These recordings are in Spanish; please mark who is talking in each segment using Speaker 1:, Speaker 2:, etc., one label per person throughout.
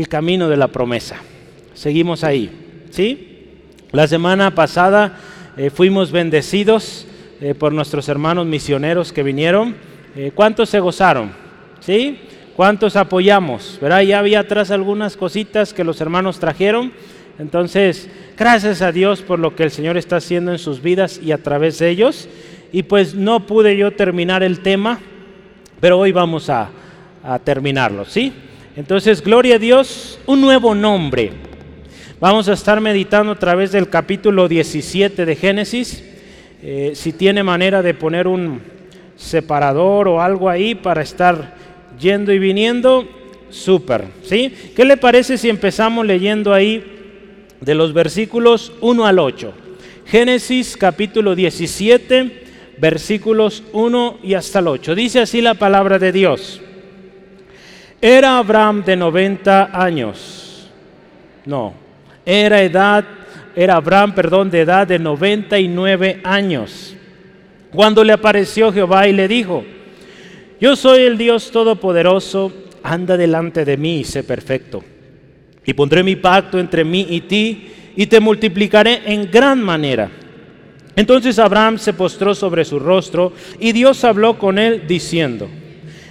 Speaker 1: el camino de la promesa. Seguimos ahí, ¿sí? La semana pasada eh, fuimos bendecidos eh, por nuestros hermanos misioneros que vinieron. Eh, ¿Cuántos se gozaron? ¿Sí? ¿Cuántos apoyamos? ¿Verdad? Ya había atrás algunas cositas que los hermanos trajeron. Entonces, gracias a Dios por lo que el Señor está haciendo en sus vidas y a través de ellos. Y pues no pude yo terminar el tema, pero hoy vamos a, a terminarlo, ¿sí? Entonces, gloria a Dios, un nuevo nombre. Vamos a estar meditando a través del capítulo 17 de Génesis. Eh, si tiene manera de poner un separador o algo ahí para estar yendo y viniendo, súper, ¿sí? ¿Qué le parece si empezamos leyendo ahí de los versículos 1 al 8? Génesis capítulo 17, versículos 1 y hasta el 8. Dice así la palabra de Dios. Era Abraham de 90 años. No, era edad, era Abraham, perdón, de edad de 99 años. Cuando le apareció Jehová y le dijo, yo soy el Dios Todopoderoso, anda delante de mí y sé perfecto. Y pondré mi pacto entre mí y ti y te multiplicaré en gran manera. Entonces Abraham se postró sobre su rostro y Dios habló con él diciendo,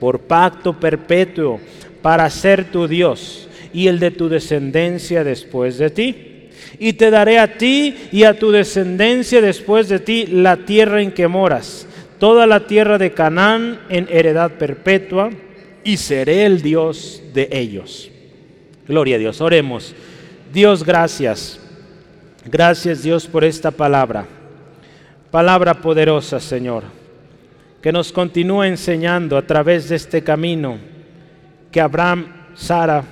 Speaker 1: por pacto perpetuo para ser tu Dios y el de tu descendencia después de ti. Y te daré a ti y a tu descendencia después de ti la tierra en que moras, toda la tierra de Canaán en heredad perpetua, y seré el Dios de ellos. Gloria a Dios, oremos. Dios, gracias. Gracias Dios por esta palabra. Palabra poderosa, Señor que nos continúa enseñando a través de este camino que Abraham, Sara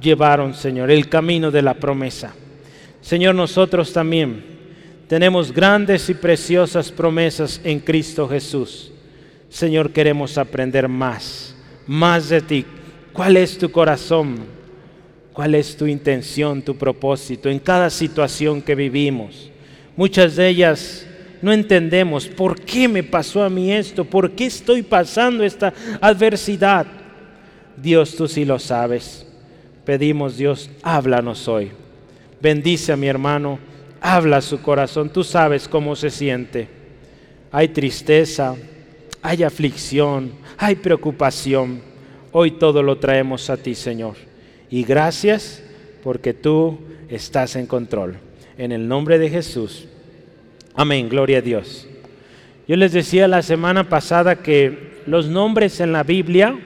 Speaker 1: llevaron, Señor, el camino de la promesa. Señor, nosotros también tenemos grandes y preciosas promesas en Cristo Jesús. Señor, queremos aprender más, más de ti. ¿Cuál es tu corazón? ¿Cuál es tu intención, tu propósito en cada situación que vivimos? Muchas de ellas no entendemos por qué me pasó a mí esto, por qué estoy pasando esta adversidad. Dios, tú sí lo sabes. Pedimos, Dios, háblanos hoy. Bendice a mi hermano, habla su corazón, tú sabes cómo se siente. Hay tristeza, hay aflicción, hay preocupación. Hoy todo lo traemos a ti, Señor. Y gracias porque tú estás en control. En el nombre de Jesús. Amén, gloria a Dios. Yo les decía la semana pasada que los nombres en la Biblia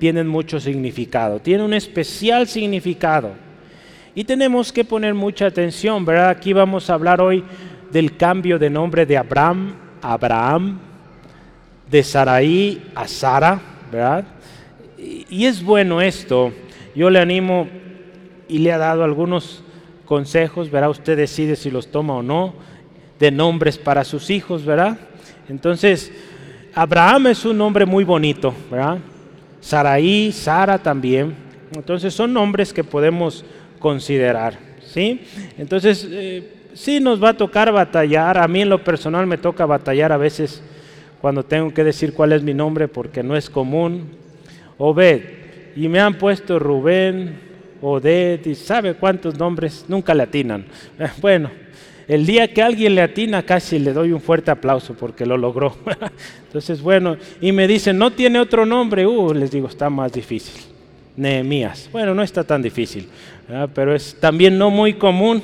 Speaker 1: tienen mucho significado, tienen un especial significado. Y tenemos que poner mucha atención, ¿verdad? Aquí vamos a hablar hoy del cambio de nombre de Abraham a Abraham, de Saraí a Sara, ¿verdad? Y es bueno esto. Yo le animo y le ha dado algunos consejos, verá usted decide si los toma o no de nombres para sus hijos, ¿verdad? Entonces, Abraham es un nombre muy bonito, ¿verdad? Saraí, Sara también. Entonces, son nombres que podemos considerar, ¿sí? Entonces, eh, sí nos va a tocar batallar. A mí en lo personal me toca batallar a veces cuando tengo que decir cuál es mi nombre porque no es común. Obed. Y me han puesto Rubén, Oded y sabe cuántos nombres, nunca le atinan. Bueno, el día que alguien le atina, casi le doy un fuerte aplauso porque lo logró. Entonces, bueno, y me dicen, no tiene otro nombre. Uh, les digo, está más difícil. Nehemías. Bueno, no está tan difícil, pero es también no muy común.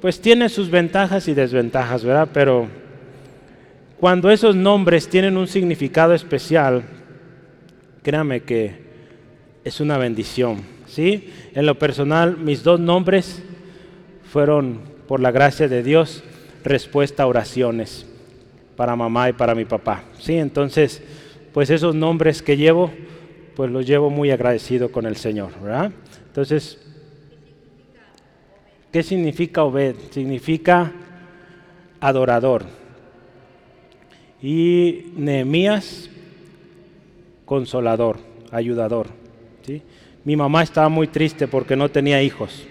Speaker 1: Pues tiene sus ventajas y desventajas, ¿verdad? Pero cuando esos nombres tienen un significado especial, créame que es una bendición, ¿sí? En lo personal, mis dos nombres fueron por la gracia de Dios, respuesta a oraciones para mamá y para mi papá. Sí, entonces, pues esos nombres que llevo, pues los llevo muy agradecido con el Señor, ¿verdad? Entonces, ¿Qué significa Obed? Significa adorador. Y Nehemías, consolador, ayudador. ¿sí? Mi mamá estaba muy triste porque no tenía hijos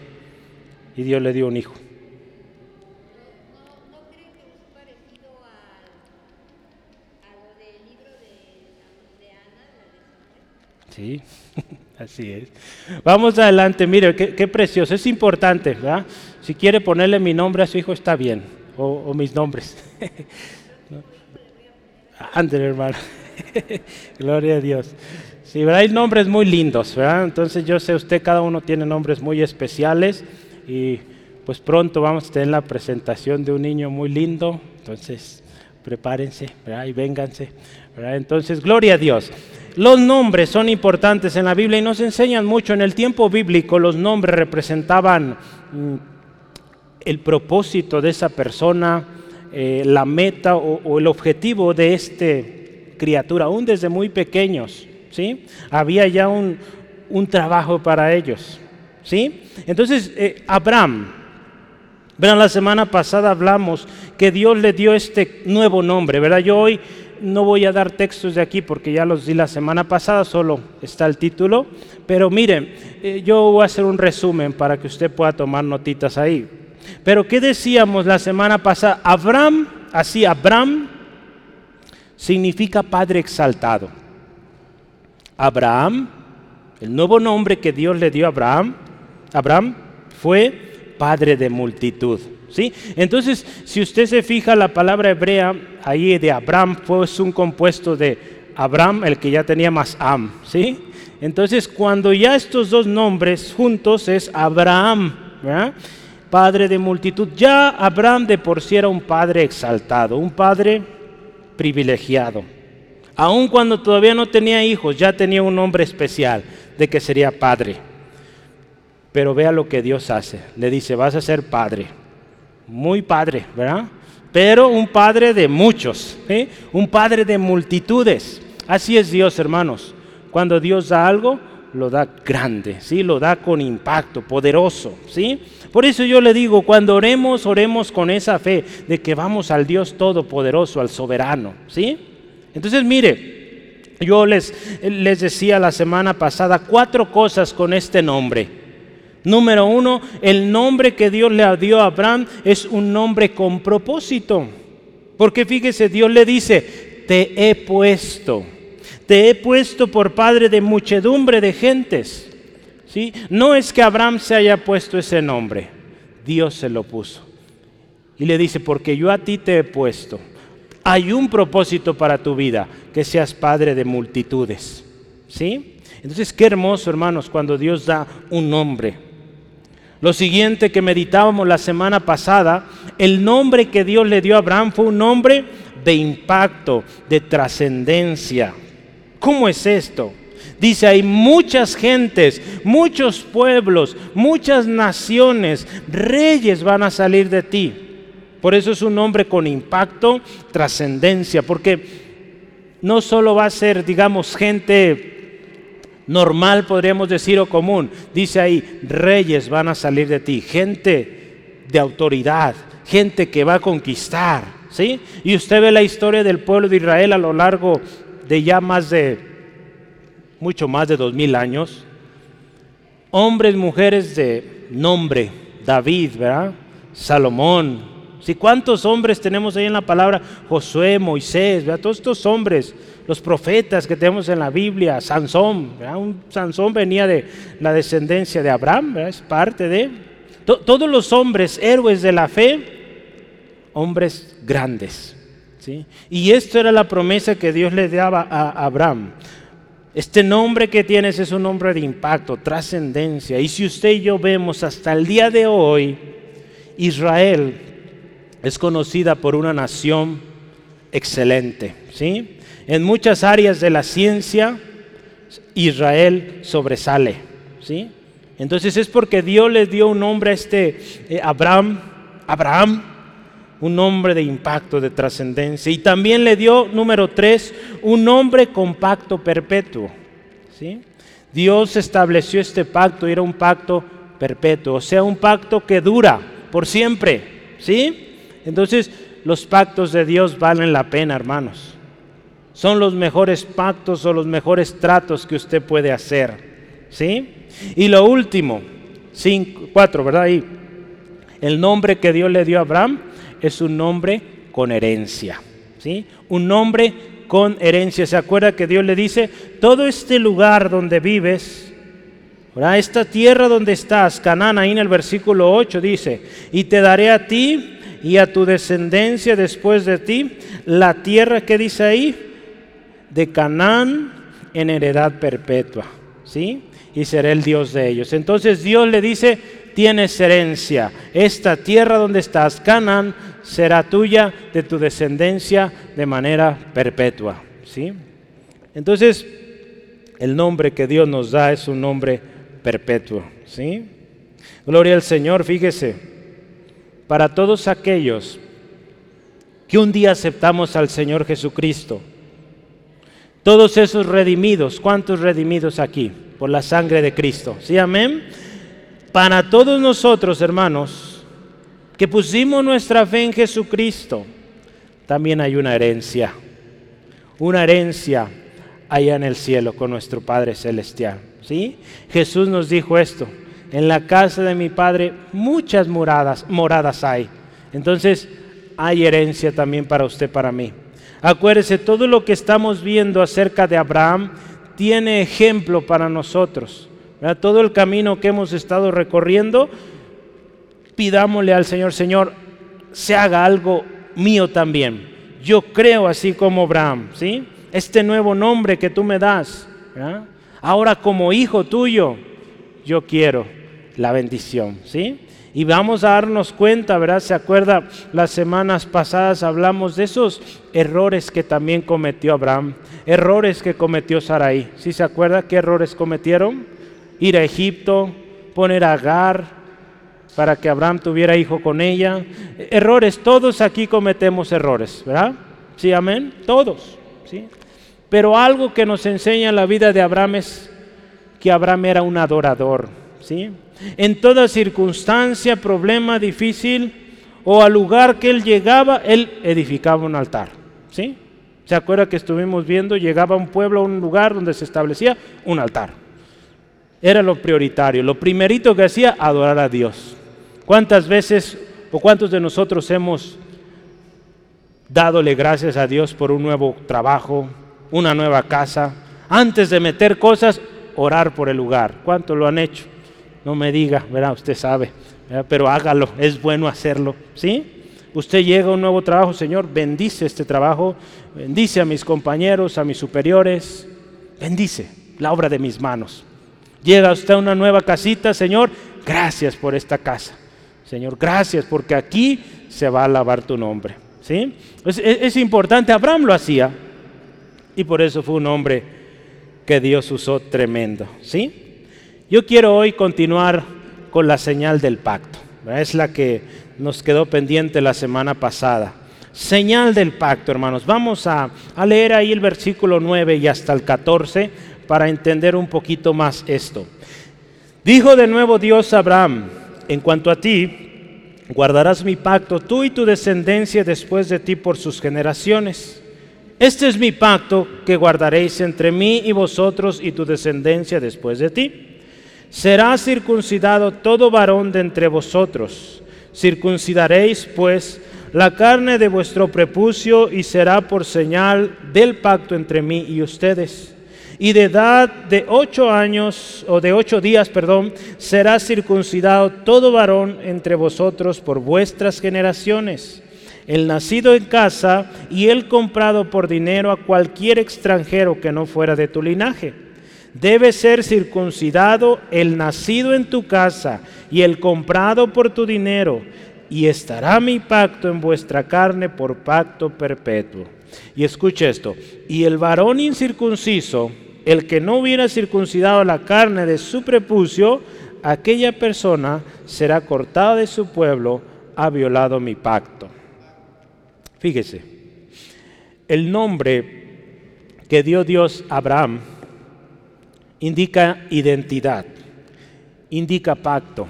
Speaker 1: y Dios le dio un hijo. Sí, así es. Vamos adelante, mire, qué, precioso, es importante, ¿verdad? Si quiere ponerle mi nombre a su hijo, está bien, o, mis nombres. Ande, hermano. Gloria a Dios. Sí, ¿verdad? Hay nombres muy lindos, ¿verdad? Entonces yo sé, usted cada uno tiene nombres muy especiales y pues pronto vamos a tener la presentación de un niño muy lindo, entonces prepárense, ¿verdad? Y vénganse, ¿verdad? Entonces, gloria a Dios. Los nombres son importantes en la Biblia y nos enseñan mucho. En el tiempo bíblico los nombres representaban mm, el propósito de esa persona, eh, la meta o, el objetivo de esta criatura, aún desde muy pequeños. ¿sí? Había ya un, trabajo para ellos. ¿sí? Entonces, eh, Abraham, Verán, la semana pasada hablamos que Dios le dio este nuevo nombre, ¿verdad? Yo hoy no voy a dar textos de aquí porque ya los di la semana pasada, solo está el título. Pero miren, eh, yo voy a hacer un resumen para que usted pueda tomar notitas ahí. Pero ¿qué decíamos la semana pasada? Abraham, así Abraham, significa Padre exaltado. Abraham, el nuevo nombre que Dios le dio a Abraham, Abraham fue Padre de multitud. Entonces, si usted se fija, la palabra hebrea ahí de Abraham fue un compuesto de Abraham, el que ya tenía más Am. Entonces, cuando ya estos dos nombres juntos es Abraham, padre de multitud, ya Abraham de por sí era un padre exaltado, un padre privilegiado. Aun cuando todavía no tenía hijos, ya tenía un nombre especial de que sería padre. Pero vea lo que Dios hace. Le dice, vas a ser padre muy padre, ¿verdad? Pero un padre de muchos, un padre de multitudes. Así es Dios, hermanos. Cuando Dios da algo, lo da grande, ¿sí? Lo da con impacto, poderoso, ¿sí? Por eso yo le digo, cuando oremos, oremos con esa fe de que vamos al Dios todopoderoso, al soberano, ¿sí? Entonces, mire, yo les, les decía la semana pasada cuatro cosas con este nombre. Número uno, el nombre que Dios le dio a Abraham es un nombre con propósito. Porque fíjese, Dios le dice, te he puesto, te he puesto por padre de muchedumbre de gentes. ¿Sí? No es que Abraham se haya puesto ese nombre, Dios se lo puso. Y le dice, porque yo a ti te he puesto. Hay un propósito para tu vida, que seas padre de multitudes. ¿Sí? Entonces, qué hermoso, hermanos, cuando Dios da un nombre. Lo siguiente que meditábamos la semana pasada, el nombre que Dios le dio a Abraham fue un nombre de impacto, de trascendencia. ¿Cómo es esto? Dice, hay muchas gentes, muchos pueblos, muchas naciones, reyes van a salir de ti. Por eso es un nombre con impacto, trascendencia, porque no solo va a ser, digamos, gente normal, podríamos decir, o común. Dice ahí, reyes van a salir de ti, gente de autoridad, gente que va a conquistar. ¿sí? Y usted ve la historia del pueblo de Israel a lo largo de ya más de, mucho más de dos mil años. Hombres, mujeres de nombre, David, ¿verdad? Salomón, ¿Sí? ¿Cuántos hombres tenemos ahí en la palabra? Josué, Moisés, ¿verdad? todos estos hombres, los profetas que tenemos en la Biblia, Sansón, Un, Sansón venía de la descendencia de Abraham, es parte de... todos los hombres, héroes de la fe, hombres grandes. ¿sí? Y esto era la promesa que Dios le daba a Abraham. Este nombre que tienes es un nombre de impacto, trascendencia. Y si usted y yo vemos hasta el día de hoy, Israel es conocida por una nación excelente, ¿sí? En muchas áreas de la ciencia Israel sobresale, ¿sí? Entonces es porque Dios le dio un nombre a este eh, Abraham, Abraham, un nombre de impacto, de trascendencia. Y también le dio, número tres, un nombre con pacto perpetuo. ¿sí? Dios estableció este pacto y era un pacto perpetuo, o sea, un pacto que dura por siempre, ¿sí? Entonces, los pactos de Dios valen la pena, hermanos. Son los mejores pactos o los mejores tratos que usted puede hacer, ¿sí? Y lo último, cinco, cuatro, ¿verdad? Ahí. El nombre que Dios le dio a Abraham es un nombre con herencia, ¿sí? Un nombre con herencia. ¿Se acuerda que Dios le dice, todo este lugar donde vives, esta tierra donde estás, Canaán, ahí en el versículo 8 dice, y te daré a ti y a tu descendencia después de ti la tierra que dice ahí, de Canaán en heredad perpetua, ¿sí? Y seré el Dios de ellos. Entonces Dios le dice, tienes herencia, esta tierra donde estás, Canaán, será tuya de tu descendencia de manera perpetua, ¿sí? Entonces, el nombre que Dios nos da es un nombre perpetuo. ¿sí? Gloria al Señor, fíjese, para todos aquellos que un día aceptamos al Señor Jesucristo, todos esos redimidos, ¿cuántos redimidos aquí? Por la sangre de Cristo, ¿sí? Amén. Para todos nosotros, hermanos, que pusimos nuestra fe en Jesucristo, también hay una herencia, una herencia allá en el cielo con nuestro Padre Celestial. ¿sí? Jesús nos dijo esto, en la casa de mi Padre muchas moradas, moradas hay. Entonces hay herencia también para usted, para mí. Acuérdese, todo lo que estamos viendo acerca de Abraham tiene ejemplo para nosotros. Todo el camino que hemos estado recorriendo, pidámosle al Señor, Señor, se haga algo mío también. Yo creo así como Abraham, ¿sí? este nuevo nombre que tú me das. Ahora como hijo tuyo, yo quiero la bendición, ¿sí? Y vamos a darnos cuenta, ¿verdad? ¿Se acuerda? Las semanas pasadas hablamos de esos errores que también cometió Abraham, errores que cometió Sarai. ¿Sí se acuerda qué errores cometieron? Ir a Egipto, poner a Agar para que Abraham tuviera hijo con ella. Errores, todos aquí cometemos errores, ¿verdad? Sí, amén, todos, ¿sí? Pero algo que nos enseña la vida de Abraham es que Abraham era un adorador. En toda circunstancia, problema difícil o al lugar que él llegaba, él edificaba un altar. ¿sí? ¿Se acuerda que estuvimos viendo? Llegaba a un pueblo, a un lugar donde se establecía un altar. Era lo prioritario. Lo primerito que hacía, adorar a Dios. ¿Cuántas veces o cuántos de nosotros hemos dadole gracias a Dios por un nuevo trabajo, una nueva casa, antes de meter cosas, orar por el lugar. ¿Cuánto lo han hecho? No me diga, ¿verdad? Usted sabe, pero hágalo, es bueno hacerlo, ¿sí? Usted llega a un nuevo trabajo, Señor, bendice este trabajo, bendice a mis compañeros, a mis superiores, bendice la obra de mis manos. Llega usted a una nueva casita, Señor, gracias por esta casa. Señor, gracias porque aquí se va a alabar tu nombre. ¿sí? Es, es importante, Abraham lo hacía, y por eso fue un hombre que Dios usó tremendo. ¿sí? Yo quiero hoy continuar con la señal del pacto. Es la que nos quedó pendiente la semana pasada. Señal del pacto, hermanos. Vamos a, leer ahí el versículo 9 y hasta el 14 para entender un poquito más esto. Dijo de nuevo Dios a Abraham, en cuanto a ti, guardarás mi pacto, tú y tu descendencia después de ti por sus generaciones este es mi pacto que guardaréis entre mí y vosotros y tu descendencia después de ti. Será circuncidado todo varón de entre vosotros. Circuncidaréis, pues, la carne de vuestro prepucio y será por señal del pacto entre mí y ustedes. Y de edad de ocho años, o de ocho días, perdón, será circuncidado todo varón entre vosotros por vuestras generaciones el nacido en casa y el comprado por dinero a cualquier extranjero que no fuera de tu linaje. Debe ser circuncidado el nacido en tu casa y el comprado por tu dinero, y estará mi pacto en vuestra carne por pacto perpetuo. Y escuche esto, y el varón incircunciso, el que no hubiera circuncidado la carne de su prepucio, aquella persona será cortada de su pueblo, ha violado mi pacto. Fíjese, el nombre que dio Dios a Abraham indica identidad. indica pacto,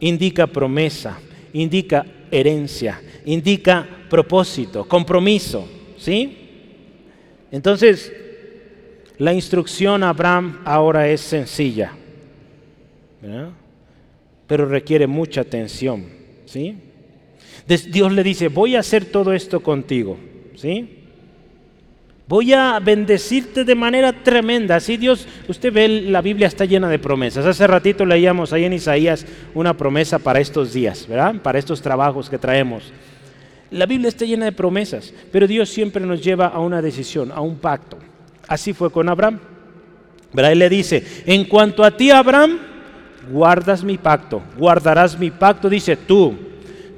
Speaker 1: indica promesa, indica herencia, indica propósito, compromiso, ¿sí? Entonces, la instrucción a Abraham ahora es sencilla, pero requiere mucha atención, ¿sí? Dios le dice, voy a hacer todo esto contigo, ¿sí? Voy a bendecirte de manera tremenda. Así Dios, usted ve, la Biblia está llena de promesas. Hace ratito leíamos ahí en Isaías una promesa para estos días, ¿verdad? Para estos trabajos que traemos. La Biblia está llena de promesas, pero Dios siempre nos lleva a una decisión, a un pacto. Así fue con Abraham. ¿verdad? Él le dice, en cuanto a ti, Abraham, guardas mi pacto, guardarás mi pacto, dice tú,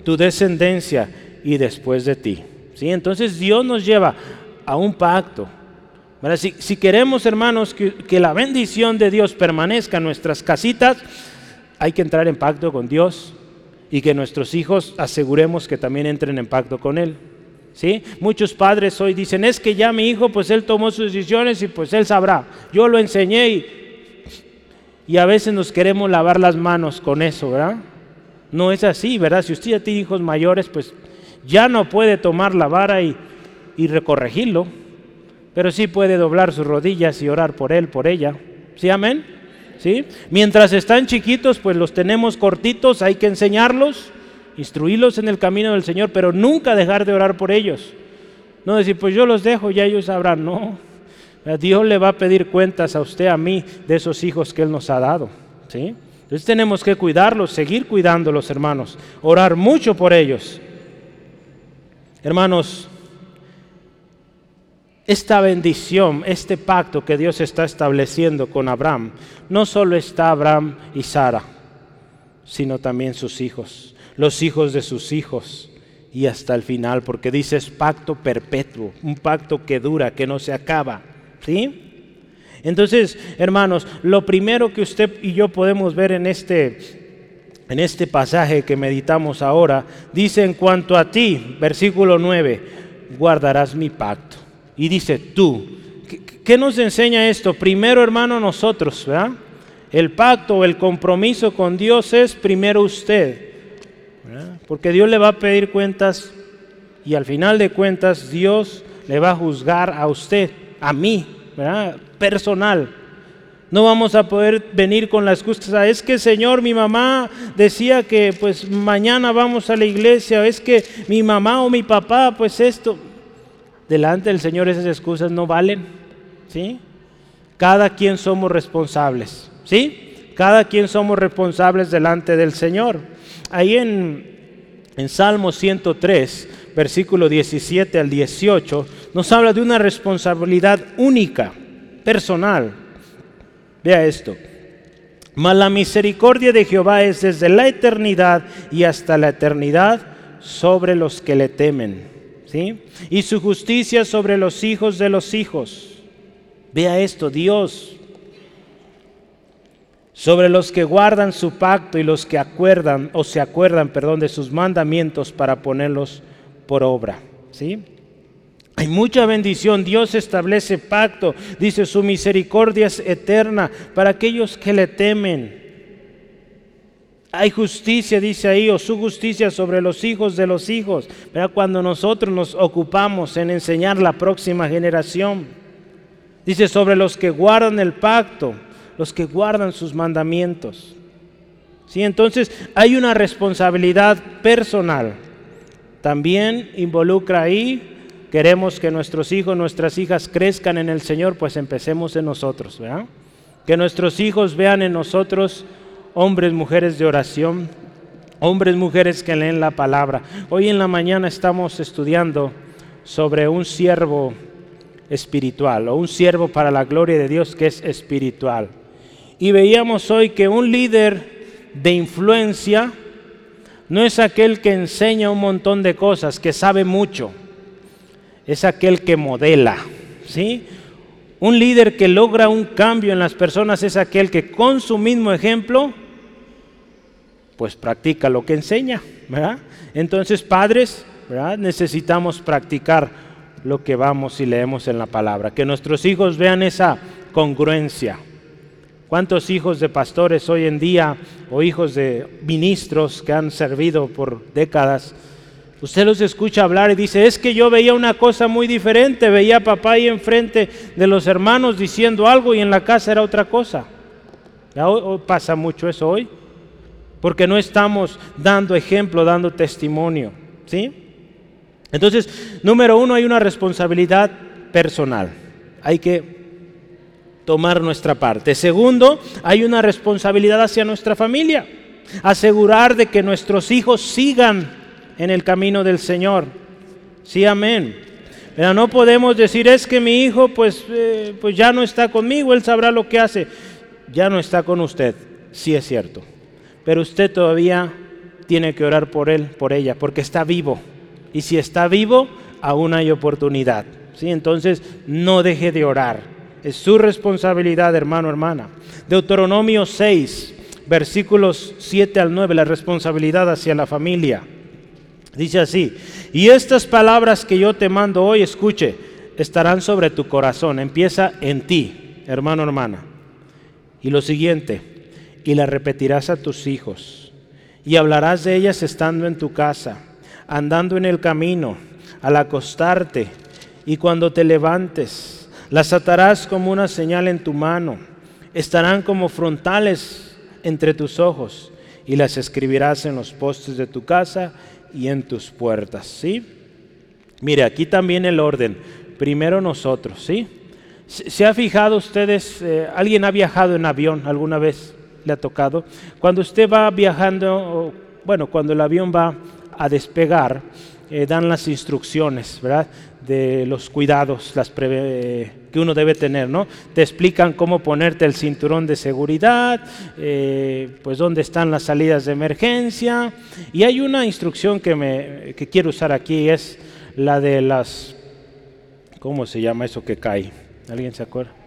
Speaker 1: tu descendencia y después de ti. ¿Sí? Entonces Dios nos lleva a un pacto. Si, si, queremos, hermanos, que, que la bendición de Dios permanezca en nuestras casitas, hay que entrar en pacto con Dios y que nuestros hijos aseguremos que también entren en pacto con Él. ¿Sí? Muchos padres hoy dicen, es que ya mi hijo, pues él tomó sus decisiones y pues él sabrá. Yo lo enseñé y, y a veces nos queremos lavar las manos con eso, ¿verdad? No es así, ¿verdad? Si usted ya tiene hijos mayores, pues ya no puede tomar la vara y y recorregirlo, pero sí puede doblar sus rodillas y orar por él, por ella. ¿Sí, amén? ¿Sí? Mientras están chiquitos, pues los tenemos cortitos, hay que enseñarlos, instruirlos en el camino del Señor, pero nunca dejar de orar por ellos. No decir, pues yo los dejo, ya ellos sabrán. No, Dios le va a pedir cuentas a usted, a mí, de esos hijos que Él nos ha dado. ¿Sí? Entonces tenemos que cuidarlos, seguir cuidándolos, hermanos, orar mucho por ellos. Hermanos, esta bendición, este pacto que Dios está estableciendo con Abraham, no solo está Abraham y Sara, sino también sus hijos, los hijos de sus hijos y hasta el final, porque dice es pacto perpetuo, un pacto que dura, que no se acaba. ¿Sí? Entonces, hermanos, lo primero que usted y yo podemos ver en este, en este pasaje que meditamos ahora, dice en cuanto a ti, versículo 9, guardarás mi pacto y dice tú. ¿Qué nos enseña esto? Primero, hermano, nosotros, ¿verdad? El pacto o el compromiso con Dios es primero usted, porque Dios le va a pedir cuentas y al final de cuentas Dios le va a juzgar a usted, a mí, ¿verdad? personal. No vamos a poder venir con la excusa, es que Señor, mi mamá decía que pues mañana vamos a la iglesia, es que mi mamá o mi papá, pues esto delante del Señor esas excusas no valen. ¿Sí? Cada quien somos responsables. ¿Sí? Cada quien somos responsables delante del Señor. Ahí en, en Salmo 103, versículo 17 al 18, nos habla de una responsabilidad única, personal. Vea esto. Mas la misericordia de Jehová es desde la eternidad y hasta la eternidad sobre los que le temen y su justicia sobre los hijos de los hijos. Vea esto, Dios. Sobre los que guardan su pacto y los que acuerdan o se acuerdan, perdón, de sus mandamientos para ponerlos por obra. ¿Sí? Hay mucha bendición. Dios establece pacto. Dice su misericordia es eterna para aquellos que le temen. Hay justicia, dice ahí, o su justicia sobre los hijos de los hijos. pero Cuando nosotros nos ocupamos en enseñar la próxima generación. Dice sobre los que guardan el pacto, los que guardan sus mandamientos. ¿Sí? Entonces hay una responsabilidad personal. También involucra ahí, queremos que nuestros hijos, nuestras hijas crezcan en el Señor, pues empecemos en nosotros. ¿verdad? Que nuestros hijos vean en nosotros hombres, mujeres de oración, hombres, mujeres que leen la palabra. Hoy en la mañana estamos estudiando sobre un siervo espiritual o un siervo para la gloria de Dios que es espiritual. Y veíamos hoy que un líder de influencia no es aquel que enseña un montón de cosas, que sabe mucho, es aquel que modela, ¿sí? Un líder que logra un cambio en las personas es aquel que con su mismo ejemplo, pues practica lo que enseña, ¿verdad? Entonces, padres. Necesitamos practicar lo que vamos y leemos en la palabra, que nuestros hijos vean esa congruencia. ¿Cuántos hijos de pastores hoy en día o hijos de ministros que han servido por décadas? Usted los escucha hablar y dice, es que yo veía una cosa muy diferente, veía a papá ahí enfrente de los hermanos diciendo algo y en la casa era otra cosa. ¿Ya pasa mucho eso hoy? Porque no estamos dando ejemplo, dando testimonio. ¿sí? Entonces, número uno, hay una responsabilidad personal. Hay que tomar nuestra parte. Segundo, hay una responsabilidad hacia nuestra familia. Asegurar de que nuestros hijos sigan en el camino del Señor. Sí, amén. Pero no podemos decir es que mi hijo pues, eh, pues ya no está conmigo, él sabrá lo que hace. Ya no está con usted, sí es cierto. Pero usted todavía tiene que orar por él, por ella, porque está vivo. Y si está vivo, aún hay oportunidad. ¿sí? Entonces, no deje de orar. Es su responsabilidad, hermano, hermana. Deuteronomio 6, versículos 7 al 9, la responsabilidad hacia la familia. Dice así, y estas palabras que yo te mando hoy, escuche, estarán sobre tu corazón. Empieza en ti, hermano, hermana. Y lo siguiente, y la repetirás a tus hijos, y hablarás de ellas estando en tu casa, andando en el camino, al acostarte, y cuando te levantes las atarás como una señal en tu mano, estarán como frontales entre tus ojos y las escribirás en los postes de tu casa y en tus puertas, ¿sí? Mire, aquí también el orden. Primero nosotros, ¿sí? ¿Se ha fijado ustedes, eh, alguien ha viajado en avión alguna vez? ¿Le ha tocado? Cuando usted va viajando, bueno, cuando el avión va a despegar, eh, dan las instrucciones, ¿verdad? De los cuidados las que uno debe tener, ¿no? Te explican cómo ponerte el cinturón de seguridad, eh, pues dónde están las salidas de emergencia. Y hay una instrucción que, me, que quiero usar aquí, es la de las, ¿cómo se llama eso que cae? ¿Alguien se acuerda?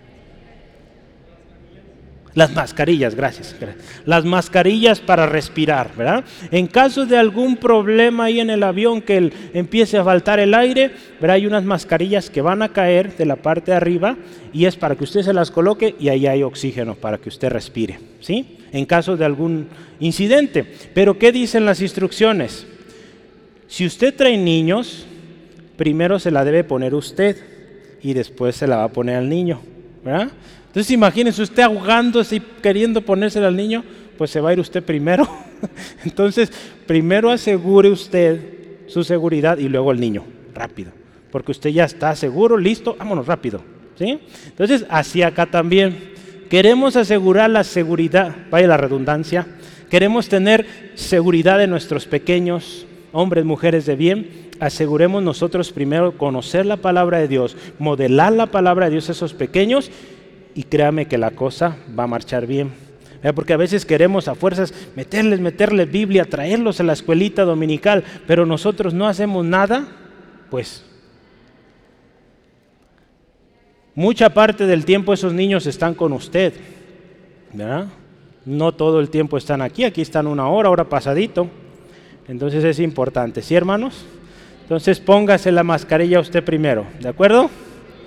Speaker 1: Las mascarillas, gracias. Las mascarillas para respirar, ¿verdad? En caso de algún problema ahí en el avión que empiece a faltar el aire, ¿verdad? Hay unas mascarillas que van a caer de la parte de arriba y es para que usted se las coloque y ahí hay oxígeno para que usted respire, ¿sí? En caso de algún incidente. Pero ¿qué dicen las instrucciones? Si usted trae niños, primero se la debe poner usted y después se la va a poner al niño, ¿verdad? Entonces imagínese usted ahogándose y queriendo ponérsela al niño, pues se va a ir usted primero. Entonces, primero asegure usted su seguridad y luego el niño, rápido. Porque usted ya está seguro, listo, vámonos rápido. ¿sí? Entonces, así acá también. Queremos asegurar la seguridad, vaya la redundancia, queremos tener seguridad de nuestros pequeños, hombres, mujeres de bien, aseguremos nosotros primero conocer la palabra de Dios, modelar la palabra de Dios a esos pequeños y créame que la cosa va a marchar bien. Porque a veces queremos a fuerzas meterles, meterles Biblia, traerlos a la escuelita dominical, pero nosotros no hacemos nada, pues mucha parte del tiempo esos niños están con usted. ¿verdad? No todo el tiempo están aquí, aquí están una hora, hora pasadito. Entonces es importante, ¿sí hermanos? Entonces póngase la mascarilla usted primero, ¿de acuerdo?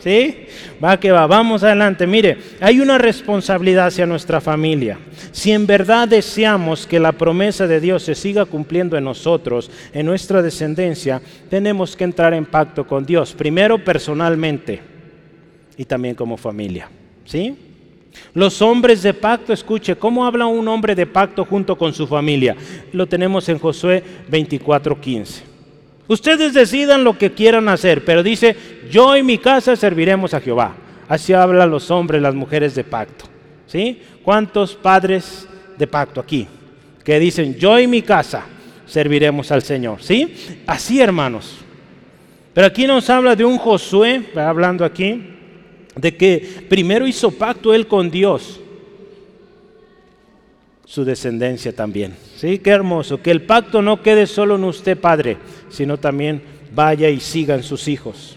Speaker 1: ¿Sí? Va que va, vamos adelante. Mire, hay una responsabilidad hacia nuestra familia. Si en verdad deseamos que la promesa de Dios se siga cumpliendo en nosotros, en nuestra descendencia, tenemos que entrar en pacto con Dios. Primero personalmente y también como familia. ¿Sí? Los hombres de pacto, escuche, ¿cómo habla un hombre de pacto junto con su familia? Lo tenemos en Josué 24:15. Ustedes decidan lo que quieran hacer, pero dice, yo y mi casa serviremos a Jehová. Así hablan los hombres, las mujeres de pacto. ¿Sí? ¿Cuántos padres de pacto aquí? Que dicen, yo y mi casa serviremos al Señor. ¿Sí? Así, hermanos. Pero aquí nos habla de un Josué, hablando aquí, de que primero hizo pacto él con Dios su descendencia también. ¿Sí? Qué hermoso. Que el pacto no quede solo en usted, Padre, sino también vaya y sigan sus hijos.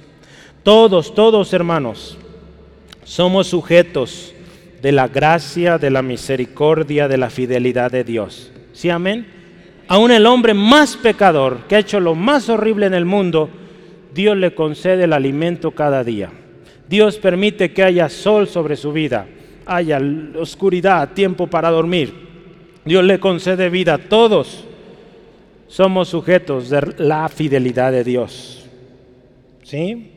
Speaker 1: Todos, todos hermanos, somos sujetos de la gracia, de la misericordia, de la fidelidad de Dios. ¿Sí, amén? Aún el hombre más pecador, que ha hecho lo más horrible en el mundo, Dios le concede el alimento cada día. Dios permite que haya sol sobre su vida haya oscuridad, tiempo para dormir. Dios le concede vida. Todos somos sujetos de la fidelidad de Dios. ¿Sí?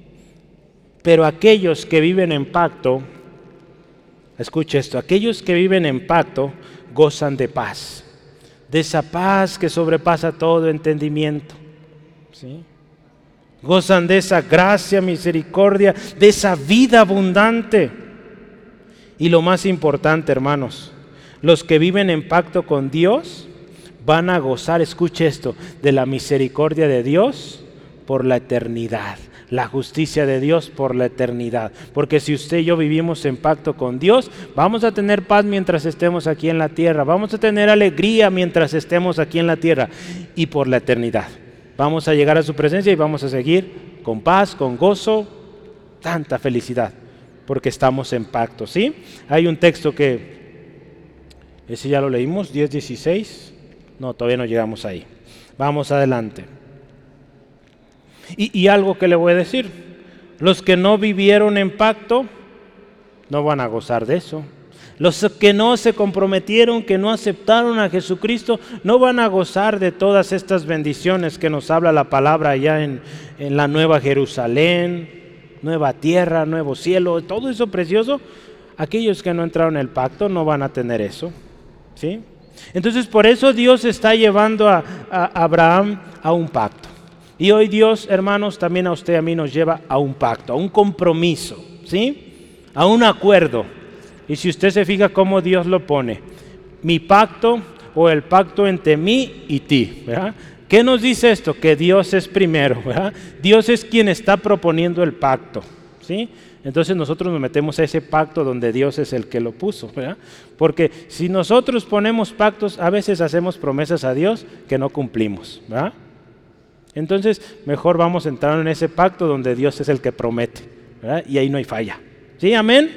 Speaker 1: Pero aquellos que viven en pacto, escuche esto, aquellos que viven en pacto gozan de paz, de esa paz que sobrepasa todo entendimiento. ¿Sí? Gozan de esa gracia, misericordia, de esa vida abundante. Y lo más importante, hermanos, los que viven en pacto con Dios van a gozar, escuche esto, de la misericordia de Dios por la eternidad la justicia de Dios por la eternidad. Porque si usted y yo vivimos en pacto con Dios, vamos a tener paz mientras estemos aquí en la tierra, vamos a tener alegría mientras estemos aquí en la tierra y por la eternidad. Vamos a llegar a su presencia y vamos a seguir con paz, con gozo, tanta felicidad, porque estamos en pacto, ¿sí? Hay un texto que, ese ya lo leímos, 10.16, no, todavía no llegamos ahí. Vamos adelante. Y, algo que le voy a decir, los que no vivieron en pacto no van a gozar de eso. Los que no se comprometieron, que no aceptaron a Jesucristo, no van a gozar de todas estas bendiciones que nos habla la palabra allá en, en la nueva Jerusalén, nueva tierra, nuevo cielo, todo eso precioso. Aquellos que no entraron en el pacto no van a tener eso. Entonces por eso Dios está llevando a Abraham a un pacto. Y hoy Dios, hermanos, también a usted y a mí nos lleva a un pacto, a un compromiso, ¿sí? A un acuerdo. Y si usted se fija cómo Dios lo pone, mi pacto o el pacto entre mí y ti, ¿verdad? ¿Qué nos dice esto? Que Dios es primero. Dios es quien está proponiendo el pacto, ¿sí? Entonces nosotros nos metemos a ese pacto donde Dios es el que lo puso, ¿verdad? Porque si nosotros ponemos pactos, a veces hacemos promesas a Dios que no cumplimos, ¿verdad? Entonces, mejor vamos a entrar en ese pacto donde Dios es el que promete. Y ahí no hay falla. ¿Sí? Amén.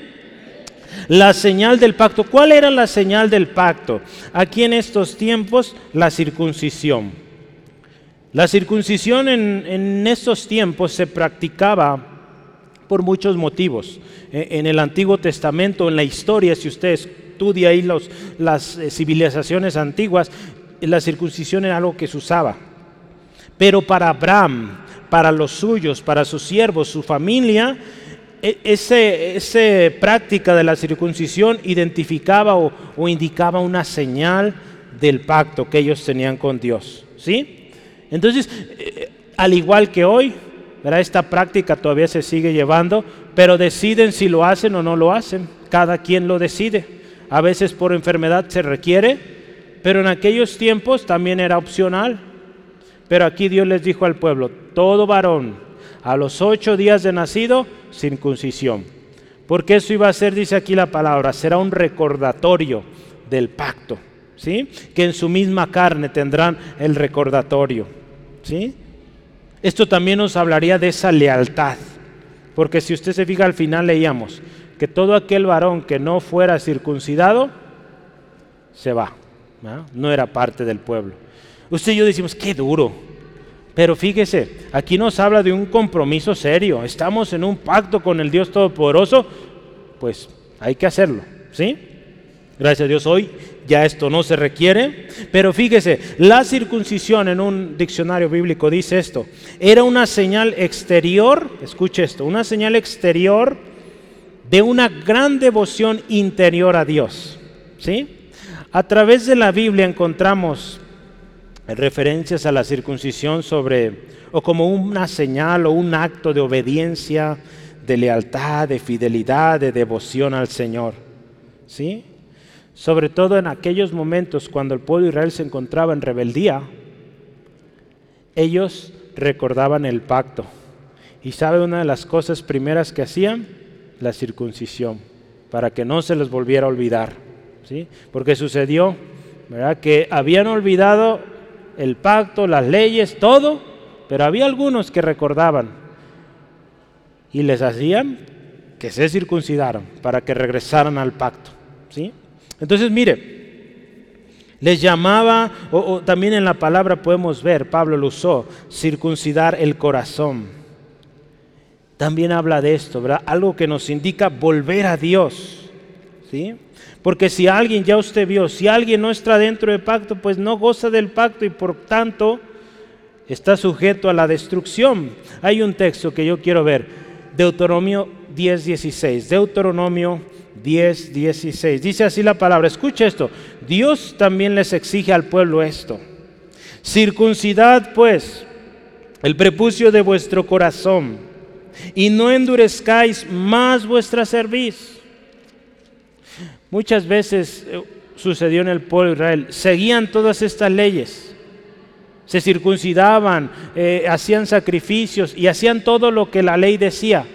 Speaker 1: La señal del pacto. ¿Cuál era la señal del pacto? Aquí en estos tiempos, la circuncisión. La circuncisión en, en estos tiempos se practicaba por muchos motivos. E, en el Antiguo Testamento, en la historia, si usted estudia ahí las eh, civilizaciones antiguas, la circuncisión era algo que se usaba. Pero para Abraham, para los suyos, para sus siervos, su familia, e, esa práctica de la circuncisión identificaba o, indicaba una señal del pacto que ellos tenían con Dios. ¿sí? Entonces, eh, al igual que hoy, esta práctica todavía se sigue llevando, pero deciden si lo hacen o no lo hacen. Cada quien lo decide. A veces por enfermedad se requiere, pero en aquellos tiempos también era opcional. Pero aquí Dios les dijo al pueblo, todo varón a los ocho días de nacido, circuncisión. Porque eso iba a ser, dice aquí la palabra, será un recordatorio del pacto. ¿Sí? Que en su misma carne tendrán el recordatorio. ¿Sí? Esto también nos hablaría de esa lealtad. Porque si usted se fija al final leíamos que todo aquel varón que no fuera circuncidado se va. no era parte del pueblo. Usted y yo decimos, qué duro. Pero fíjese, aquí nos habla de un compromiso serio. Estamos en un pacto con el Dios Todopoderoso, pues hay que hacerlo, ¿sí? Gracias a Dios hoy ya esto no se requiere, pero fíjese, la circuncisión en un diccionario bíblico dice esto, era una señal exterior, escuche esto, una señal exterior de una gran devoción interior a Dios, ¿sí? A través de la Biblia encontramos referencias a la circuncisión sobre, o como una señal o un acto de obediencia, de lealtad, de fidelidad, de devoción al Señor. ¿Sí? Sobre todo en aquellos momentos cuando el pueblo de Israel se encontraba en rebeldía, ellos recordaban el pacto. ¿Y sabe una de las cosas primeras que hacían? La circuncisión, para que no se les volviera a olvidar. ¿sí? Porque sucedió que habían olvidado el pacto, las leyes, todo, pero había algunos que recordaban y les hacían que se circuncidaran para que regresaran al pacto. ¿sí? Entonces, mire, les llamaba, o, también en la palabra podemos ver, Pablo lo usó, circuncidar el corazón. También habla de esto, ¿verdad? Algo que nos indica volver a Dios. ¿sí? Porque si alguien, ya usted vio, si alguien no está dentro del pacto, pues no goza del pacto y por tanto está sujeto a la destrucción. Hay un texto que yo quiero ver, Deuteronomio 10.16, Deuteronomio 10.16. Dice así la palabra, escucha esto, Dios también les exige al pueblo esto. Circuncidad pues el prepucio de vuestro corazón y no endurezcáis más vuestra cerviz. Muchas veces eh, sucedió en el pueblo de Israel, seguían todas estas leyes, se circuncidaban, eh, hacían sacrificios y hacían todo lo que la ley decía,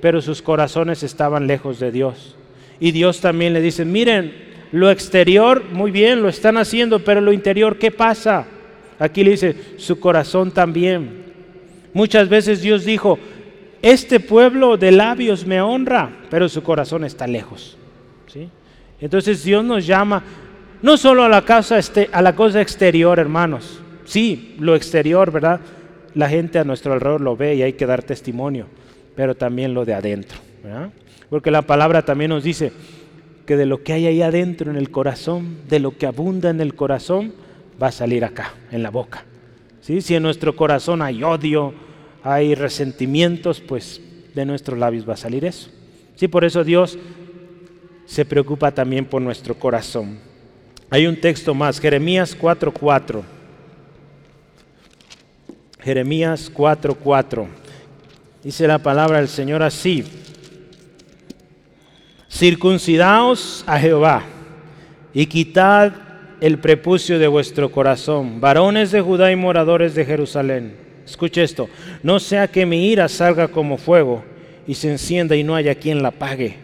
Speaker 1: pero sus corazones estaban lejos de Dios. Y Dios también le dice, miren, lo exterior, muy bien, lo están haciendo, pero lo interior, ¿qué pasa? Aquí le dice, su corazón también. Muchas veces Dios dijo, este pueblo de labios me honra, pero su corazón está lejos. Entonces Dios nos llama no solo a la, casa este, a la cosa exterior, hermanos. Sí, lo exterior, ¿verdad? La gente a nuestro alrededor lo ve y hay que dar testimonio, pero también lo de adentro. ¿verdad? Porque la palabra también nos dice que de lo que hay ahí adentro en el corazón, de lo que abunda en el corazón, va a salir acá, en la boca. ¿Sí? Si en nuestro corazón hay odio, hay resentimientos, pues de nuestros labios va a salir eso. Sí, por eso Dios se preocupa también por nuestro corazón. Hay un texto más, Jeremías 4:4. Jeremías 4:4. Dice la palabra del Señor así: Circuncidaos a Jehová y quitad el prepucio de vuestro corazón, varones de Judá y moradores de Jerusalén. Escuche esto, no sea que mi ira salga como fuego y se encienda y no haya quien la pague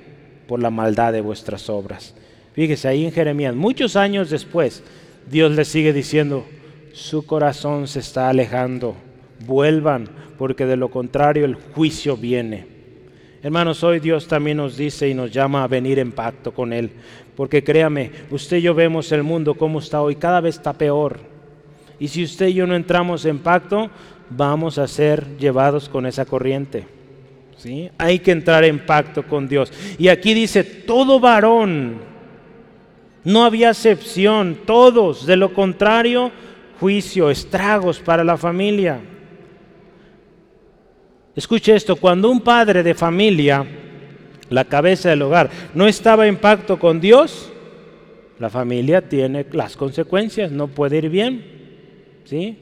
Speaker 1: por la maldad de vuestras obras. Fíjese ahí en Jeremías, muchos años después, Dios le sigue diciendo, su corazón se está alejando, vuelvan, porque de lo contrario el juicio viene. Hermanos, hoy Dios también nos dice y nos llama a venir en pacto con Él. Porque créame, usted y yo vemos el mundo como está hoy, cada vez está peor. Y si usted y yo no entramos en pacto, vamos a ser llevados con esa corriente. ¿Sí? Hay que entrar en pacto con Dios. Y aquí dice, todo varón, no había excepción, todos, de lo contrario, juicio, estragos para la familia. Escuche esto, cuando un padre de familia, la cabeza del hogar, no estaba en pacto con Dios, la familia tiene las consecuencias, no puede ir bien. ¿Sí?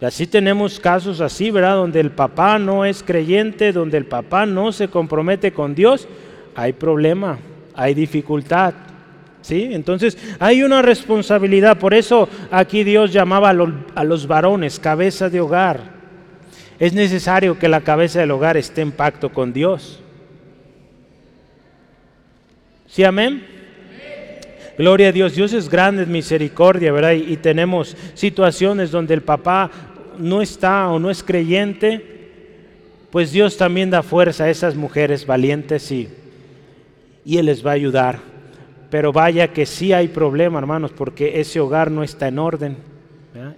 Speaker 1: Así tenemos casos así, ¿verdad? Donde el papá no es creyente, donde el papá no se compromete con Dios, hay problema, hay dificultad. ¿Sí? Entonces hay una responsabilidad, por eso aquí Dios llamaba a los varones cabeza de hogar. Es necesario que la cabeza del hogar esté en pacto con Dios. ¿Sí, amén? Gloria a Dios, Dios es grande, es misericordia, ¿verdad? Y, tenemos situaciones donde el papá no está o no es creyente, pues Dios también da fuerza a esas mujeres valientes y, y Él les va a ayudar. Pero vaya que sí hay problema, hermanos, porque ese hogar no está en orden.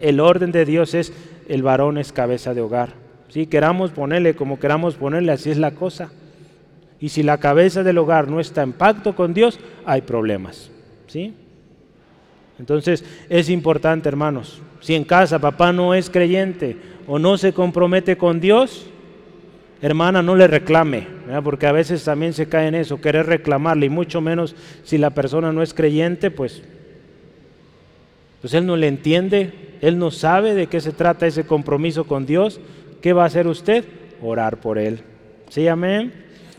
Speaker 1: El orden de Dios es el varón es cabeza de hogar. Si queramos ponerle como queramos ponerle, así es la cosa. Y si la cabeza del hogar no está en pacto con Dios, hay problemas. ¿Sí? Entonces es importante, hermanos, si en casa papá no es creyente o no se compromete con Dios, hermana, no le reclame, porque a veces también se cae en eso, querer reclamarle, y mucho menos si la persona no es creyente, pues, pues él no le entiende, él no sabe de qué se trata ese compromiso con Dios, ¿qué va a hacer usted? Orar por él. ¿Sí, amén?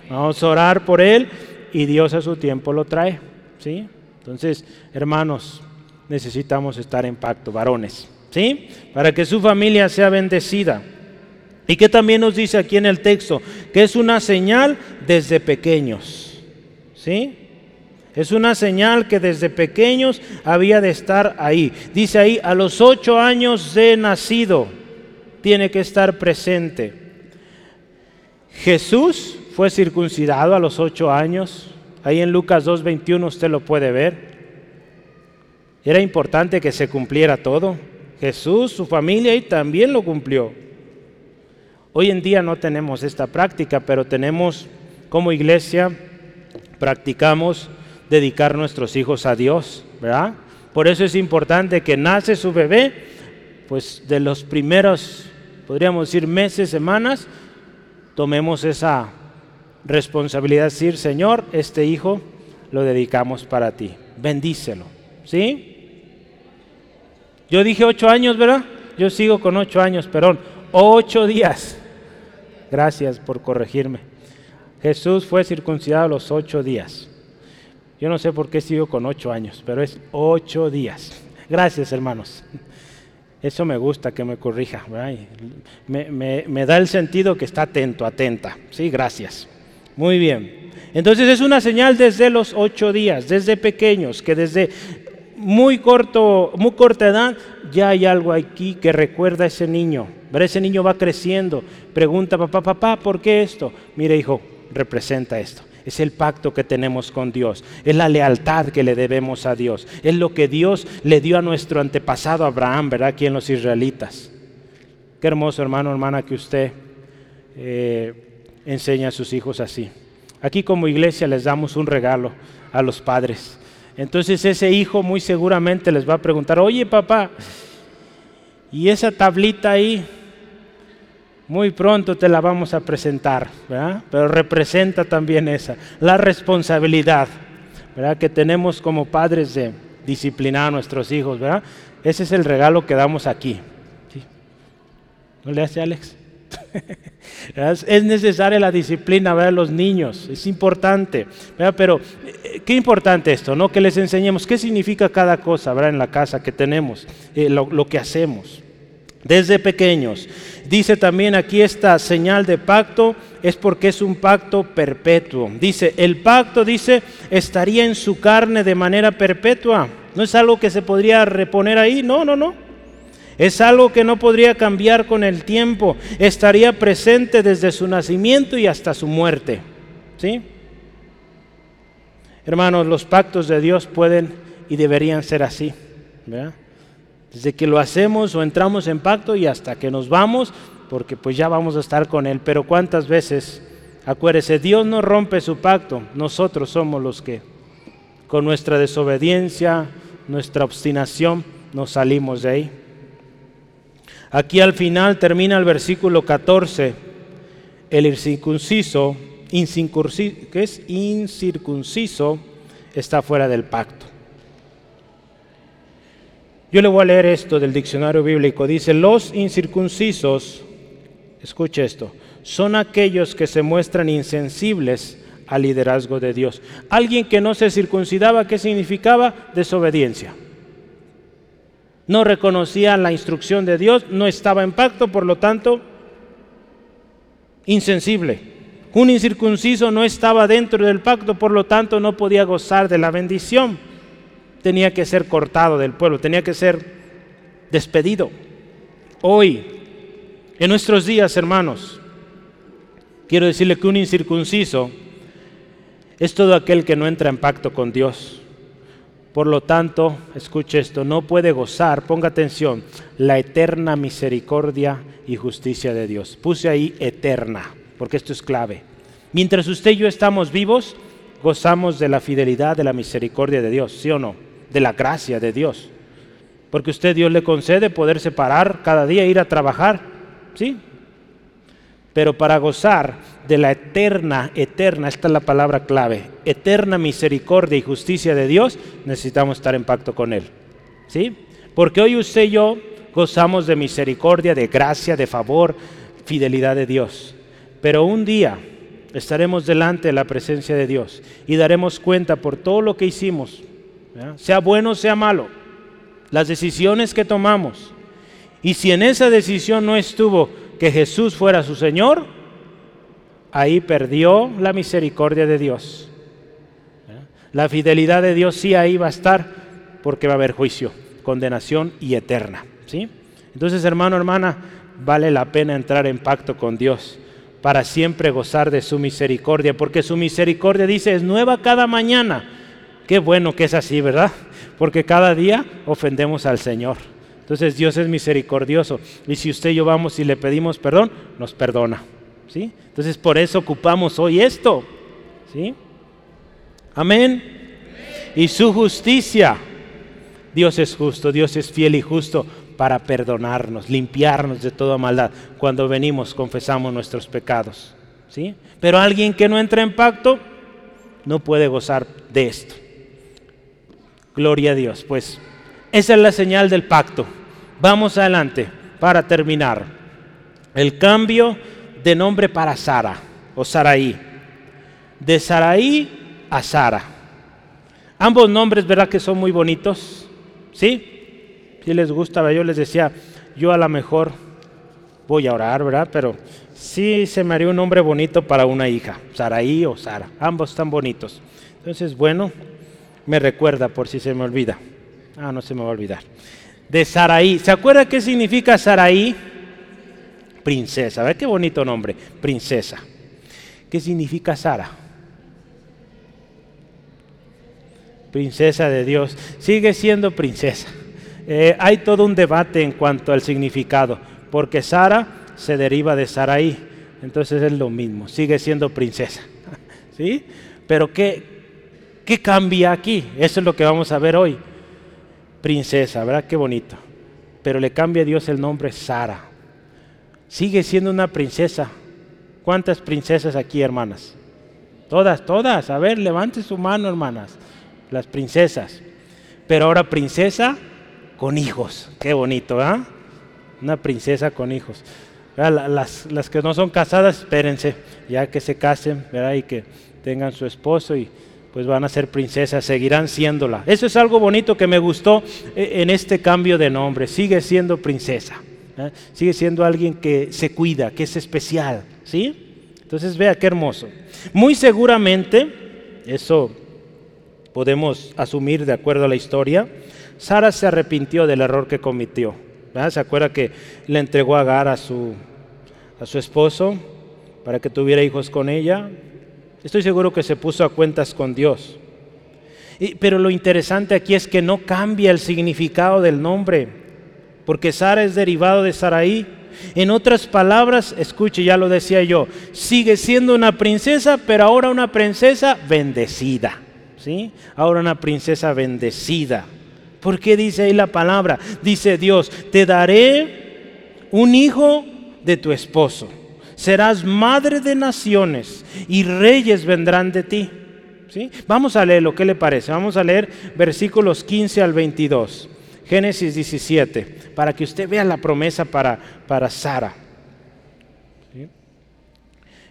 Speaker 1: Vamos a orar por él y Dios a su tiempo lo trae. ¿Sí? Entonces, hermanos, necesitamos estar en pacto, varones. ¿Sí? Para que su familia sea bendecida. Y que también nos dice aquí en el texto, que es una señal desde pequeños. ¿Sí? Es una señal que desde pequeños había de estar ahí. Dice ahí, a los ocho años de nacido tiene que estar presente. Jesús fue circuncidado a los ocho años. Ahí en Lucas 2.21 usted lo puede ver. Era importante que se cumpliera todo. Jesús, su familia y también lo cumplió. Hoy en día no tenemos esta práctica, pero tenemos como iglesia, practicamos dedicar nuestros hijos a Dios, ¿verdad? Por eso es importante que nace su bebé, pues de los primeros, podríamos decir, meses, semanas, tomemos esa responsabilidad, decir, Señor, este hijo lo dedicamos para ti, bendícelo, ¿sí? Yo dije ocho años, ¿verdad? Yo sigo con ocho años, perdón, ocho días. Gracias por corregirme. Jesús fue circuncidado a los ocho días. Yo no sé por qué sigo con ocho años, pero es ocho días. Gracias, hermanos. Eso me gusta que me corrija. Me, da el sentido que está atento, atenta. Sí, gracias. Muy bien. Entonces es una señal desde los ocho días, desde pequeños, que desde muy, corto, muy corta edad ya hay algo aquí que recuerda a ese niño. Ese niño va creciendo. Pregunta, papá, papá, ¿por qué esto? Mire, hijo, representa esto. Es el pacto que tenemos con Dios. Es la lealtad que le debemos a Dios. Es lo que Dios le dio a nuestro antepasado Abraham, ¿verdad? Aquí en los israelitas. Qué hermoso, hermano, hermana, que usted eh, enseña a sus hijos así. Aquí como iglesia les damos un regalo a los padres. Entonces ese hijo muy seguramente les va a preguntar, oye papá, ¿y esa tablita ahí? Muy pronto te la vamos a presentar, ¿verdad? Pero representa también esa, la responsabilidad, ¿verdad? Que tenemos como padres de disciplinar a nuestros hijos, ¿verdad? Ese es el regalo que damos aquí. ¿No le hace Alex? es necesaria la disciplina a los niños, es importante. Pero eh, qué importante esto, ¿no? Que les enseñemos qué significa cada cosa ¿verdad? en la casa que tenemos, eh, lo, que hacemos. Desde pequeños. Dice también aquí esta señal de pacto es porque es un pacto perpetuo. Dice, el pacto, dice, estaría en su carne de manera perpetua. No es algo que se podría reponer ahí, no, no, no. Es algo que no podría cambiar con el tiempo. Estaría presente desde su nacimiento y hasta su muerte. ¿Sí? Hermanos, los pactos de Dios pueden y deberían ser así. Desde que lo hacemos o entramos en pacto y hasta que nos vamos, porque pues ya vamos a estar con Él. Pero cuántas veces, acuérdese, Dios no rompe su pacto, nosotros somos los que con nuestra desobediencia, nuestra obstinación, nos salimos de ahí. Aquí al final termina el versículo 14, el incircunciso, que es incircunciso, está fuera del pacto. Yo le voy a leer esto del diccionario bíblico. Dice, los incircuncisos, escuche esto, son aquellos que se muestran insensibles al liderazgo de Dios. Alguien que no se circuncidaba, ¿qué significaba? Desobediencia no reconocía la instrucción de Dios, no estaba en pacto, por lo tanto, insensible. Un incircunciso no estaba dentro del pacto, por lo tanto, no podía gozar de la bendición. Tenía que ser cortado del pueblo, tenía que ser despedido. Hoy, en nuestros días, hermanos, quiero decirle que un incircunciso es todo aquel que no entra en pacto con Dios. Por lo tanto, escuche esto, no puede gozar, ponga atención, la eterna misericordia y justicia de Dios. Puse ahí eterna, porque esto es clave. Mientras usted y yo estamos vivos, gozamos de la fidelidad, de la misericordia de Dios, ¿sí o no? De la gracia de Dios. Porque usted Dios le concede poder separar cada día, ir a trabajar, ¿sí? Pero para gozar de la eterna, eterna, esta es la palabra clave, eterna misericordia y justicia de Dios, necesitamos estar en pacto con Él. ¿Sí? Porque hoy usted y yo gozamos de misericordia, de gracia, de favor, fidelidad de Dios. Pero un día estaremos delante de la presencia de Dios y daremos cuenta por todo lo que hicimos, sea bueno o sea malo, las decisiones que tomamos. Y si en esa decisión no estuvo que Jesús fuera su Señor, ahí perdió la misericordia de Dios. La fidelidad de Dios sí ahí va a estar porque va a haber juicio, condenación y eterna. ¿sí? Entonces, hermano, hermana, vale la pena entrar en pacto con Dios para siempre gozar de su misericordia, porque su misericordia dice es nueva cada mañana. Qué bueno que es así, ¿verdad? Porque cada día ofendemos al Señor. Entonces Dios es misericordioso. Y si usted y yo vamos y le pedimos perdón, nos perdona. ¿sí? Entonces por eso ocupamos hoy esto. ¿sí? Amén. Y su justicia. Dios es justo, Dios es fiel y justo para perdonarnos, limpiarnos de toda maldad. Cuando venimos, confesamos nuestros pecados. ¿sí? Pero alguien que no entra en pacto no puede gozar de esto. Gloria a Dios. Pues esa es la señal del pacto. Vamos adelante para terminar. El cambio de nombre para Sara o Saraí. De Saraí a Sara. Ambos nombres, ¿verdad que son muy bonitos? ¿Sí? Si les gusta, yo les decía, yo a lo mejor voy a orar, ¿verdad? Pero sí se me haría un nombre bonito para una hija, Saraí o Sara. Ambos están bonitos. Entonces, bueno, me recuerda por si se me olvida. Ah, no se me va a olvidar. De Saraí. ¿Se acuerda qué significa Saraí? Princesa. ¿Ve qué bonito nombre? Princesa. ¿Qué significa Sara? Princesa de Dios. Sigue siendo princesa. Eh, hay todo un debate en cuanto al significado, porque Sara se deriva de Saraí. Entonces es lo mismo, sigue siendo princesa. ¿Sí? Pero ¿qué, ¿qué cambia aquí? Eso es lo que vamos a ver hoy. Princesa, ¿verdad? Qué bonito. Pero le cambia a Dios el nombre Sara. Sigue siendo una princesa. ¿Cuántas princesas aquí, hermanas? Todas, todas. A ver, levante su mano, hermanas. Las princesas. Pero ahora princesa con hijos. Qué bonito, ¿ah? Una princesa con hijos. Las, las, que no son casadas, espérense, ya que se casen, ¿verdad? Y que tengan su esposo y pues van a ser princesas, seguirán siéndola. Eso es algo bonito que me gustó eh, en este cambio de nombre. Sigue siendo princesa. ¿eh? Sigue siendo alguien que se cuida, que es especial. ¿Sí? Entonces vea qué hermoso. Muy seguramente, eso podemos asumir de acuerdo a la historia, Sara se arrepintió del error que cometió. ¿Se acuerda que le entregó a Agar a su, a su esposo para que tuviera hijos con ella? Estoy seguro que se puso a cuentas con Dios. pero lo interesante aquí es que no cambia el significado del nombre, porque Sara es derivado de Saraí. En otras palabras, escuche, ya lo decía yo, sigue siendo una princesa, pero ahora una princesa bendecida. ¿sí? Ahora una princesa bendecida. ¿Por qué dice ahí la palabra? Dice Dios, te daré un hijo de tu esposo serás madre de naciones y reyes vendrán de ti. ¿Sí? Vamos a leerlo, ¿qué le parece? Vamos a leer versículos 15 al 22, Génesis 17, para que usted vea la promesa para, para Sara.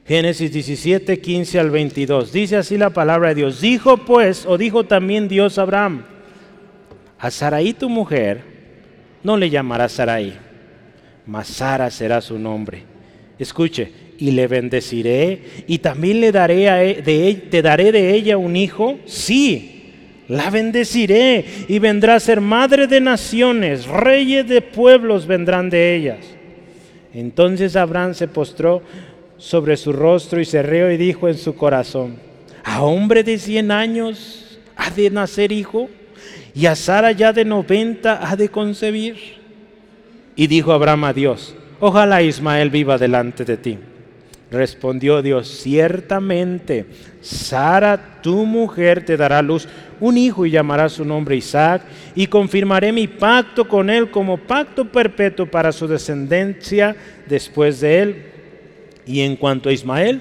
Speaker 1: Génesis 17, 15 al 22. Dice así la palabra de Dios. Dijo pues, o dijo también Dios a Abraham, a Saraí tu mujer no le llamarás Saraí, mas Sara será su nombre Escuche, y le bendeciré y también le daré a, e, de, te daré de ella un hijo. Sí, la bendeciré y vendrá a ser madre de naciones, reyes de pueblos vendrán de ellas. Entonces Abraham se postró sobre su rostro y se rió y dijo en su corazón, a hombre de cien años ha de nacer hijo y a Sara ya de noventa ha de concebir. Y dijo Abraham a Dios, ojalá Ismael viva delante de ti. Respondió Dios, ciertamente, Sara, tu mujer, te dará luz un hijo y llamará su nombre Isaac, y confirmaré mi pacto con él como pacto perpetuo para su descendencia después de él. Y en cuanto a Ismael,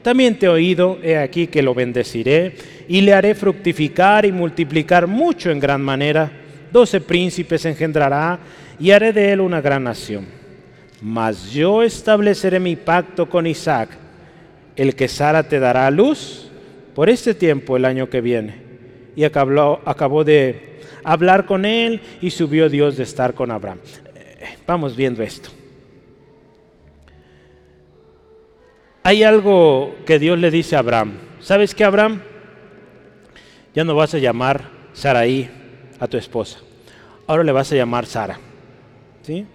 Speaker 1: también te he oído, he aquí que lo bendeciré, y le haré fructificar y multiplicar mucho en gran manera. Doce príncipes engendrará, y haré de él una gran nación mas yo estableceré mi pacto con Isaac, el que Sara te dará a luz por este tiempo el año que viene. Y acabó, de hablar con él y subió Dios de estar con Abraham. Eh, vamos viendo esto. Hay algo que Dios le dice a Abraham. ¿Sabes qué, Abraham? Ya no vas a llamar Saraí a tu esposa. Ahora le vas a llamar Sara. ¿Sí?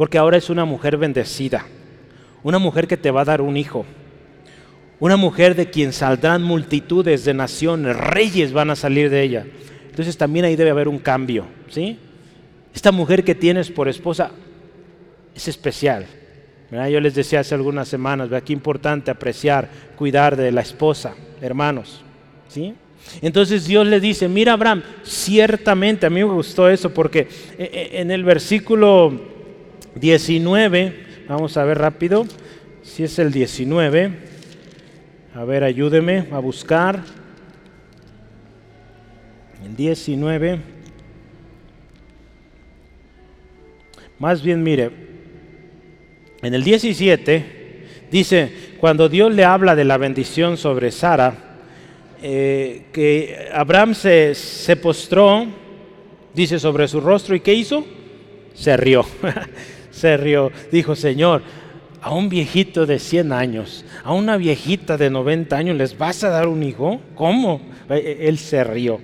Speaker 1: Porque ahora es una mujer bendecida, una mujer que te va a dar un hijo, una mujer de quien saldrán multitudes de naciones, reyes van a salir de ella. Entonces también ahí debe haber un cambio, ¿sí? Esta mujer que tienes por esposa es especial. Yo les decía hace algunas semanas, vea qué importante apreciar, cuidar de la esposa, hermanos, ¿sí? Entonces Dios le dice, mira Abraham, ciertamente, a mí me gustó eso porque eh, eh, en el versículo 19, vamos a ver rápido, si es el 19, a ver, ayúdeme a buscar. El 19, más bien mire, en el 17 dice, cuando Dios le habla de la bendición sobre Sara, eh, que Abraham se, se postró, dice, sobre su rostro y ¿qué hizo? Se rió, se rió. Dijo, Señor, a un viejito de 100 años, a una viejita de 90 años, ¿les vas a dar un hijo? ¿Cómo? E, e, él se rió.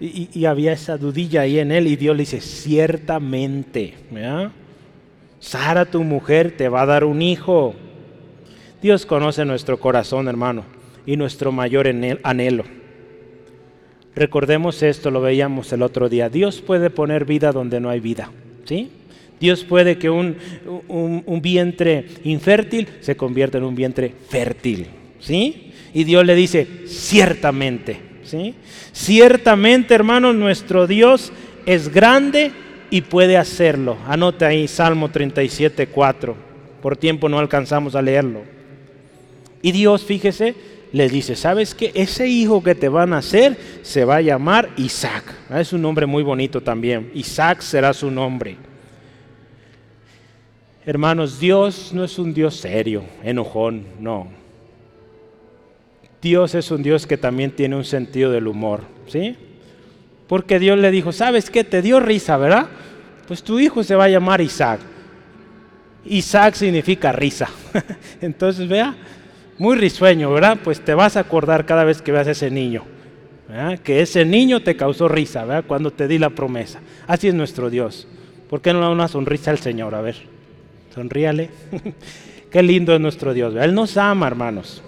Speaker 1: Y, había esa dudilla ahí en él y Dios le dice, ciertamente, Sara, tu mujer, te va a dar un hijo. Dios conoce nuestro corazón, hermano y nuestro mayor anhelo. Recordemos esto, lo veíamos el otro día. Dios puede poner vida donde no hay vida. ¿sí? Dios puede que un, un, vientre infértil se convierta en un vientre fértil. ¿sí? Y Dios le dice, ciertamente. ¿sí? Ciertamente, hermanos, nuestro Dios es grande y puede hacerlo. Anote ahí Salmo 37, 4. Por tiempo no alcanzamos a leerlo. Y Dios, fíjese, les dice, ¿sabes qué? Ese hijo que te van a hacer se va a llamar Isaac. Ah, es un nombre muy bonito también. Isaac será su nombre. Hermanos, Dios no es un Dios serio, enojón, no. Dios es un Dios que también tiene un sentido del humor, ¿sí? Porque Dios le dijo, ¿sabes qué? Te dio risa, ¿verdad? Pues tu hijo se va a llamar Isaac. Isaac significa risa. Entonces, vea, muy risueño, ¿verdad? Pues te vas a acordar cada vez que veas a ese niño. Que ese niño te causó risa, ¿verdad? Cuando te di la promesa. Así es nuestro Dios. ¿Por qué no da una sonrisa al Señor? A ver, sonríale. qué lindo es nuestro Dios. Él nos ama, hermanos.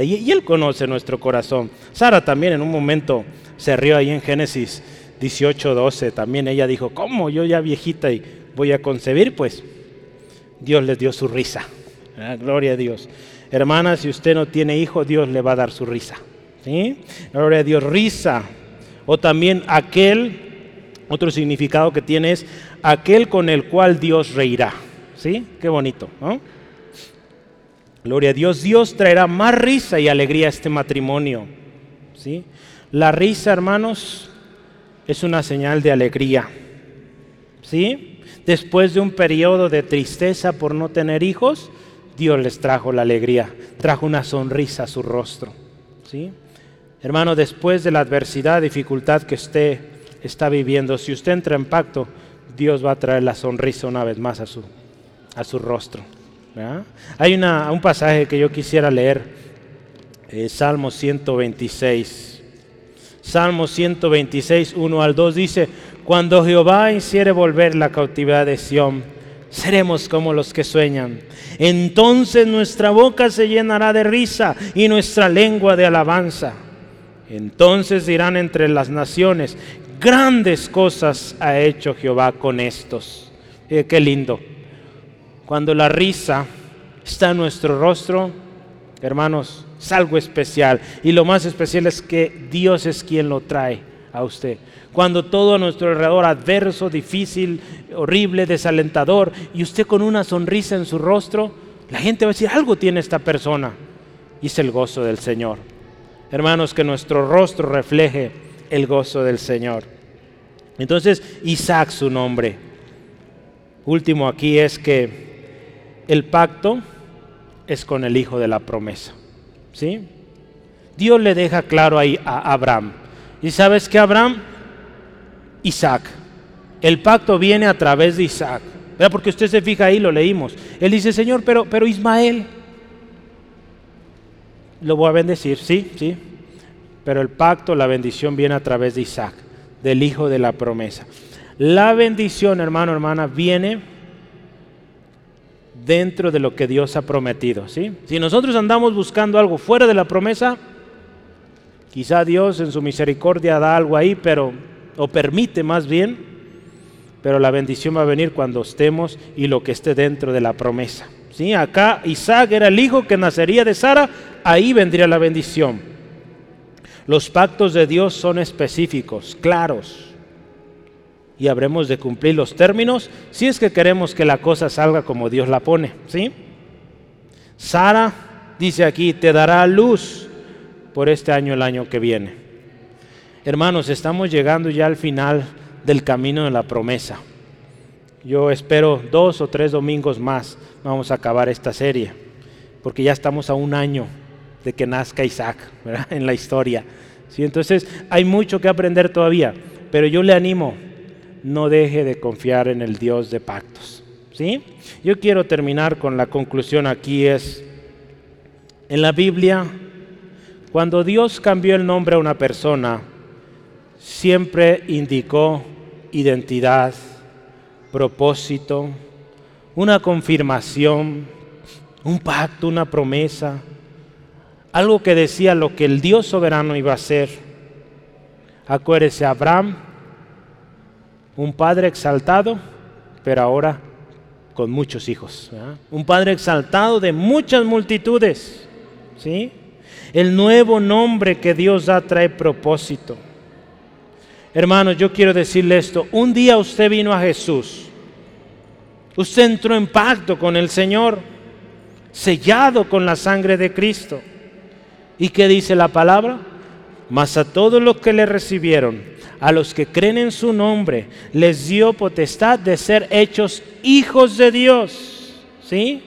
Speaker 1: Y, Él conoce nuestro corazón. Sara también en un momento se rió ahí en Génesis 18, 12. También ella dijo, ¿cómo? Yo ya viejita y voy a concebir. Pues Dios les dio su risa. Gloria a Dios. Hermana, si usted no tiene hijo, Dios le va a dar su risa. ¿sí? Gloria a Dios, risa. O también aquel, otro significado que tiene es aquel con el cual Dios reirá. ¿Sí? Qué bonito, ¿no? Gloria a Dios, Dios traerá más risa y alegría a este matrimonio. ¿sí? La risa, hermanos, es una señal de alegría. ¿sí? Después de un periodo de tristeza por no tener hijos, Dios les trajo la alegría, trajo una sonrisa a su rostro. ¿sí? Hermano, después de la adversidad, dificultad que usted está viviendo, si usted entra en pacto, Dios va a traer la sonrisa una vez más a su, a su rostro. Hay una, un pasaje que yo quisiera leer, eh, Salmo 126. Salmo 126, 1 al 2 dice, cuando Jehová hiciere volver la cautividad de Sión, seremos como los que sueñan. Entonces nuestra boca se llenará de risa y nuestra lengua de alabanza. Entonces dirán entre las naciones, grandes cosas ha hecho Jehová con estos. Eh, qué lindo. Cuando la risa está en nuestro rostro, hermanos, es algo especial. Y lo más especial es que Dios es quien lo trae a usted cuando todo a nuestro alrededor adverso, difícil, horrible, desalentador, y usted con una sonrisa en su rostro, la gente va a decir, algo tiene esta persona. Y es el gozo del Señor. Hermanos, que nuestro rostro refleje el gozo del Señor. Entonces, Isaac su nombre. Último aquí es que el pacto es con el hijo de la promesa. ¿Sí? Dios le deja claro ahí a Abraham. ¿Y sabes que Abraham? Isaac. El pacto viene a través de Isaac. Porque usted se fija ahí, lo leímos. Él dice, Señor, pero, pero Ismael, lo voy a bendecir, sí, sí. Pero el pacto, la bendición viene a través de Isaac, del hijo de la promesa. La bendición, hermano, hermana, viene dentro de lo que Dios ha prometido, ¿sí? Si nosotros andamos buscando algo fuera de la promesa, quizá Dios en su misericordia da algo ahí, pero o permite más bien, pero la bendición va a venir cuando estemos y lo que esté dentro de la promesa. ¿Sí? Acá Isaac era el hijo que nacería de Sara, ahí vendría la bendición. Los pactos de Dios son específicos, claros, y habremos de cumplir los términos si es que queremos que la cosa salga como Dios la pone, ¿sí? Sara dice aquí, te dará luz por este año el año que viene. Hermanos, estamos llegando ya al final del camino de la promesa. Yo espero dos o tres domingos más vamos a acabar esta serie, porque ya estamos a un año de que nazca Isaac en la historia. ¿sí? Entonces hay mucho que aprender todavía, pero yo le animo, no deje de confiar en el Dios de pactos. ¿sí? Yo quiero terminar con la conclusión aquí es, en la Biblia, cuando Dios cambió el nombre a una persona, siempre indicó identidad, propósito, una confirmación, un pacto, una promesa, algo que decía lo que el Dios soberano iba a hacer. Acuérdese, Abraham, un padre exaltado, pero ahora con muchos hijos. Un padre exaltado de muchas multitudes. ¿sí? El nuevo nombre que Dios da trae propósito. Hermanos, yo quiero decirle esto. Un día usted vino a Jesús. Usted entró en pacto con el Señor, sellado con la sangre de Cristo. ¿Y qué dice la palabra? Mas a todos los que le recibieron, a los que creen en su nombre, les dio potestad de ser hechos hijos de Dios. ¿Sí?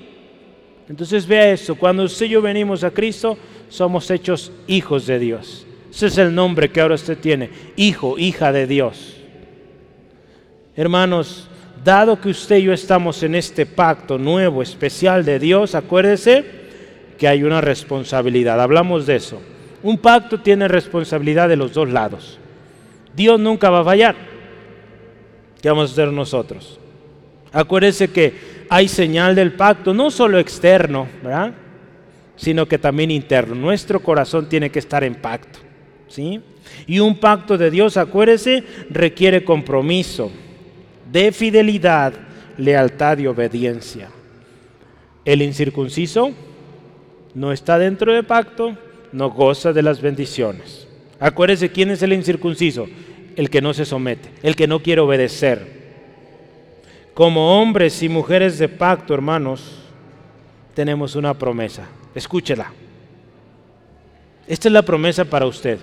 Speaker 1: Entonces vea esto, cuando usted y yo venimos a Cristo, somos hechos hijos de Dios. Ese es el nombre que ahora usted tiene, hijo, hija de Dios. Hermanos, dado que usted y yo estamos en este pacto nuevo, especial de Dios, acuérdese que hay una responsabilidad. Hablamos de eso. Un pacto tiene responsabilidad de los dos lados. Dios nunca va a fallar. ¿Qué vamos a hacer nosotros? Acuérdese que hay señal del pacto, no solo externo, ¿verdad? sino que también interno. Nuestro corazón tiene que estar en pacto. ¿sí? Y un pacto de Dios, acuérdese, requiere compromiso de fidelidad, lealtad y obediencia. El incircunciso no está dentro del pacto, no goza de las bendiciones. Acuérdese quién es el incircunciso, el que no se somete, el que no quiere obedecer. Como hombres y mujeres de pacto, hermanos, tenemos una promesa. Escúchela. Esta es la promesa para usted,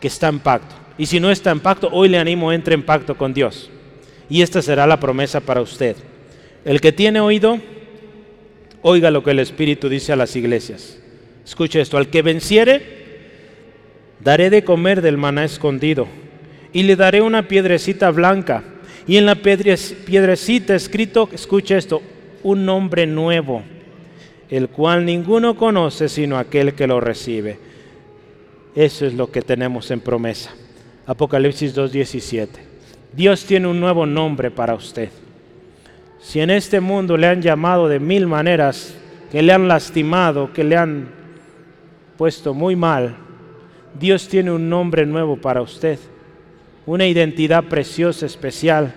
Speaker 1: que está en pacto. Y si no está en pacto, hoy le animo, entre en pacto con Dios. Y esta será la promesa para usted. El que tiene oído, oiga lo que el Espíritu dice a las iglesias. Escuche esto, al que venciere, daré de comer del maná escondido, y le daré una piedrecita blanca, y en la piedrecita escrito, escuche esto, un nombre nuevo, el cual ninguno conoce sino aquel que lo recibe. Eso es lo que tenemos en promesa. Apocalipsis 2.17. Dios tiene un nuevo nombre para usted. Si en este mundo le han llamado de mil maneras, que le han lastimado, que le han puesto muy mal, Dios tiene un nombre nuevo para usted, una identidad preciosa, especial,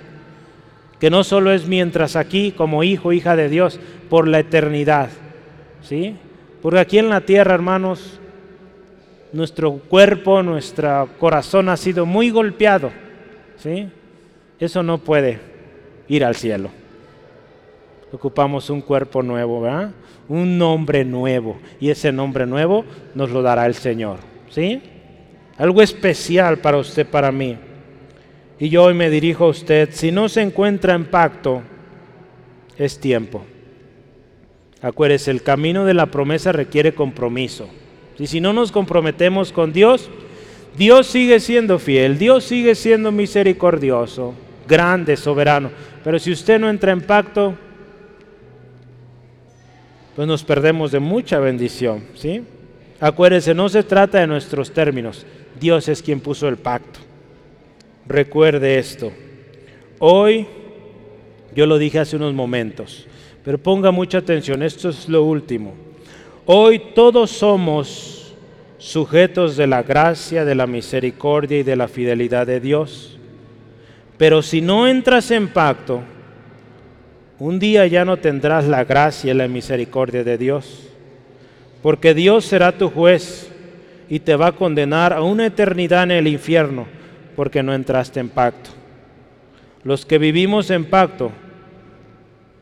Speaker 1: que no solo es mientras aquí como hijo, hija de Dios, por la eternidad, ¿sí? Porque aquí en la tierra, hermanos, nuestro cuerpo, nuestro corazón ha sido muy golpeado, ¿sí? Eso no puede ir al cielo. Ocupamos un cuerpo nuevo, ¿verdad? Un nombre nuevo. Y ese nombre nuevo nos lo dará el Señor. ¿Sí? Algo especial para usted, para mí. Y yo hoy me dirijo a usted. Si no se encuentra en pacto, es tiempo. Acuérdese, el camino de la promesa requiere compromiso. Y si no nos comprometemos con Dios, Dios sigue siendo fiel, Dios sigue siendo misericordioso grande, soberano. Pero si usted no entra en pacto, pues nos perdemos de mucha bendición, ¿sí? Acuérdese, no se trata de nuestros términos. Dios es quien puso el pacto. Recuerde esto. Hoy, yo lo dije hace unos momentos, pero ponga mucha atención, esto es lo último. Hoy todos somos sujetos de la gracia, de la misericordia y de la fidelidad de Dios. Pero si no entras en pacto, un día ya no tendrás la gracia y la misericordia de Dios, porque Dios será tu juez y te va a condenar a una eternidad en el infierno porque no entraste en pacto. Los que vivimos en pacto,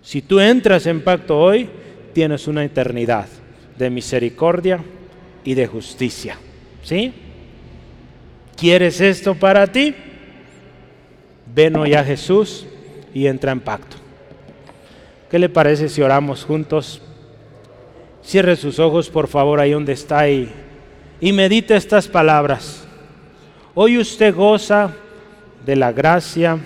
Speaker 1: si tú entras en pacto hoy, tienes una eternidad de misericordia y de justicia. ¿Sí? ¿Quieres esto para ti? Ven hoy a Jesús y entra en pacto. ¿Qué le parece si oramos juntos? Cierre sus ojos, por favor, ahí donde está y, y medite estas palabras. Hoy usted goza de la gracia,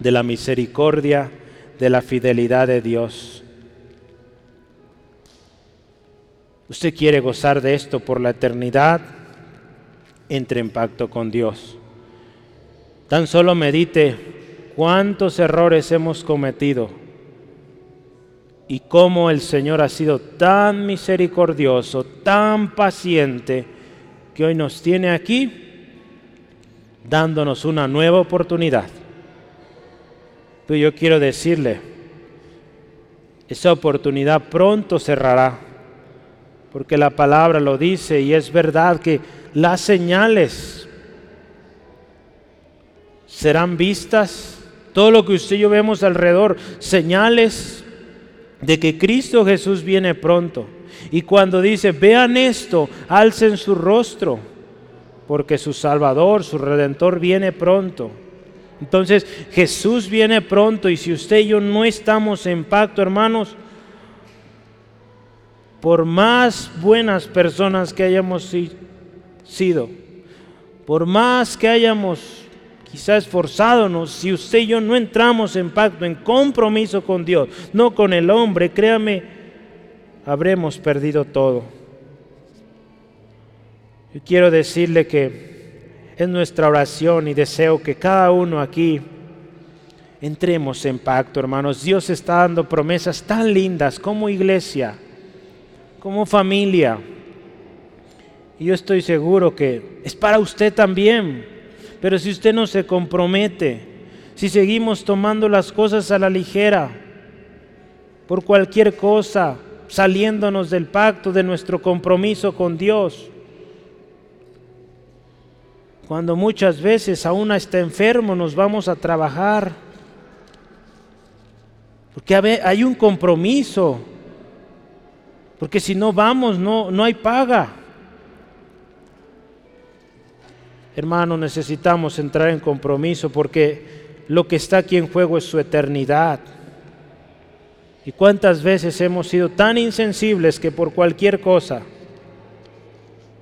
Speaker 1: de la misericordia, de la fidelidad de Dios. Usted quiere gozar de esto por la eternidad, entre en pacto con Dios. Tan solo medite cuántos errores hemos cometido y cómo el Señor ha sido tan misericordioso, tan paciente, que hoy nos tiene aquí dándonos una nueva oportunidad. Pero yo quiero decirle, esa oportunidad pronto cerrará, porque la palabra lo dice y es verdad que las señales serán vistas, todo lo que usted y yo vemos alrededor, señales de que Cristo Jesús viene pronto. Y cuando dice, vean esto, alcen su rostro, porque su Salvador, su Redentor viene pronto. Entonces Jesús viene pronto y si usted y yo no estamos en pacto, hermanos, por más buenas personas que hayamos sido, por más que hayamos quizás esforzándonos, si usted y yo no entramos en pacto, en compromiso con Dios, no con el hombre, créame, habremos perdido todo. Yo quiero decirle que es nuestra oración y deseo que cada uno aquí entremos en pacto, hermanos. Dios está dando promesas tan lindas como iglesia, como familia. Y yo estoy seguro que es para usted también. Pero si usted no se compromete, si seguimos tomando las cosas a la ligera, por cualquier cosa, saliéndonos del pacto, de nuestro compromiso con Dios, cuando muchas veces aún está enfermo nos vamos a trabajar. Porque hay un compromiso. Porque si no vamos, no, no hay paga. Hermano, necesitamos entrar en compromiso porque lo que está aquí en juego es su eternidad. ¿Y cuántas veces hemos sido tan insensibles que por cualquier cosa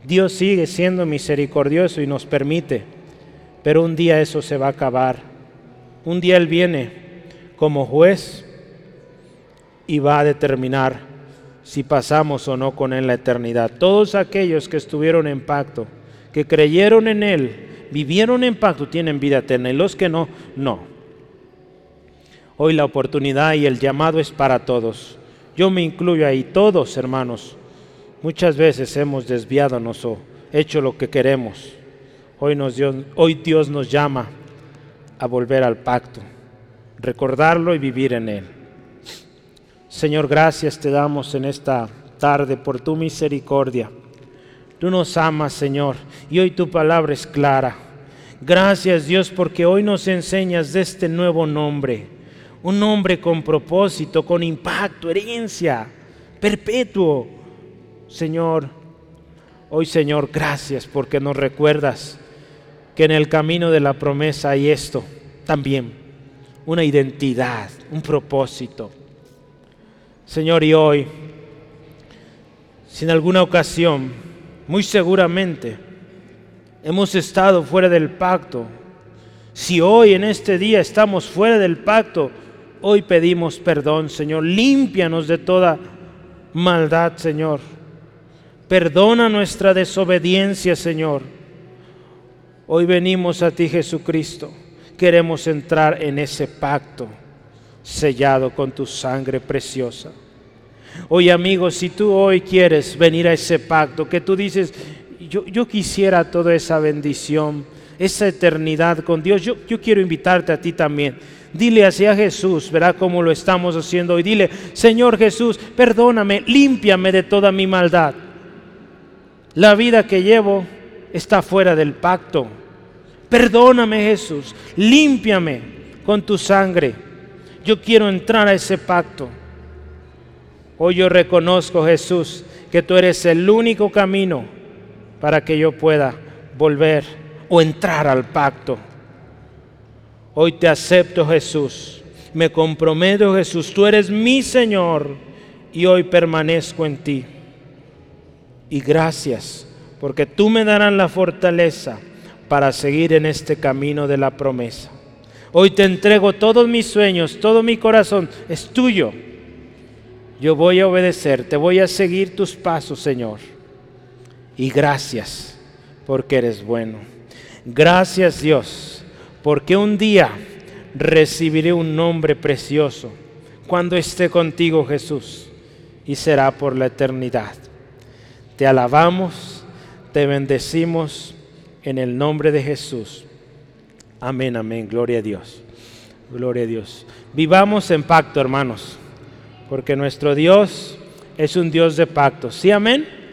Speaker 1: Dios sigue siendo misericordioso y nos permite, pero un día eso se va a acabar. Un día Él viene como juez y va a determinar si pasamos o no con Él la eternidad. Todos aquellos que estuvieron en pacto, que creyeron en Él, vivieron en pacto, tienen vida eterna y los que no, no. Hoy la oportunidad y el llamado es para todos. Yo me incluyo ahí, todos hermanos Muchas veces hemos desviado o hecho lo que queremos. Hoy, nos hoy Dios nos llama a volver al pacto, recordarlo y vivir en él. Señor, gracias te damos en esta tarde por tu misericordia. Tú nos amas, Señor, y hoy tu palabra es clara. Gracias, Dios, porque hoy nos enseñas de este nuevo nombre, un nombre con propósito, con impacto, herencia, perpetuo Señor, hoy Señor, gracias porque nos recuerdas que en el camino de la promesa hay esto también, una identidad, un propósito. Señor, y hoy, si en alguna ocasión, muy seguramente, hemos estado fuera del pacto, si hoy en este día estamos fuera del pacto, hoy pedimos perdón, Señor, límpianos de toda maldad, Señor. Perdona nuestra desobediencia, Señor. Hoy venimos a ti, Jesucristo. Queremos entrar en ese pacto sellado con tu sangre preciosa. Hoy, amigos, si tú hoy quieres venir a ese pacto, que tú dices, yo, yo quisiera toda esa bendición, esa eternidad con Dios, yo, yo quiero invitarte a ti también. Dile hacia Jesús, verá cómo lo estamos haciendo hoy. Dile, Señor Jesús, perdóname, límpiame de toda mi maldad. La vida que llevo está fuera del pacto. Perdóname Jesús, límpiame con tu sangre. Yo quiero entrar a ese pacto. Hoy yo reconozco Jesús que tú eres el único camino para que yo pueda volver o entrar al pacto. Hoy te acepto Jesús, me comprometo Jesús, tú eres mi Señor y hoy permanezco en ti. Y gracias, porque tú me darás la fortaleza para seguir en este camino de la promesa. Hoy te entrego todos mis sueños, todo mi corazón, es tuyo. Yo voy a obedecer, te voy a seguir tus pasos, Señor. Y gracias, porque eres bueno. Gracias, Dios, porque un día recibiré un nombre precioso cuando esté contigo, Jesús, y será por la eternidad. Te alabamos, te bendecimos en el nombre de Jesús. Amén, amén. Gloria a Dios. Gloria a Dios. Vivamos en pacto, hermanos, porque nuestro Dios es un Dios de pacto. ¿Sí, amén?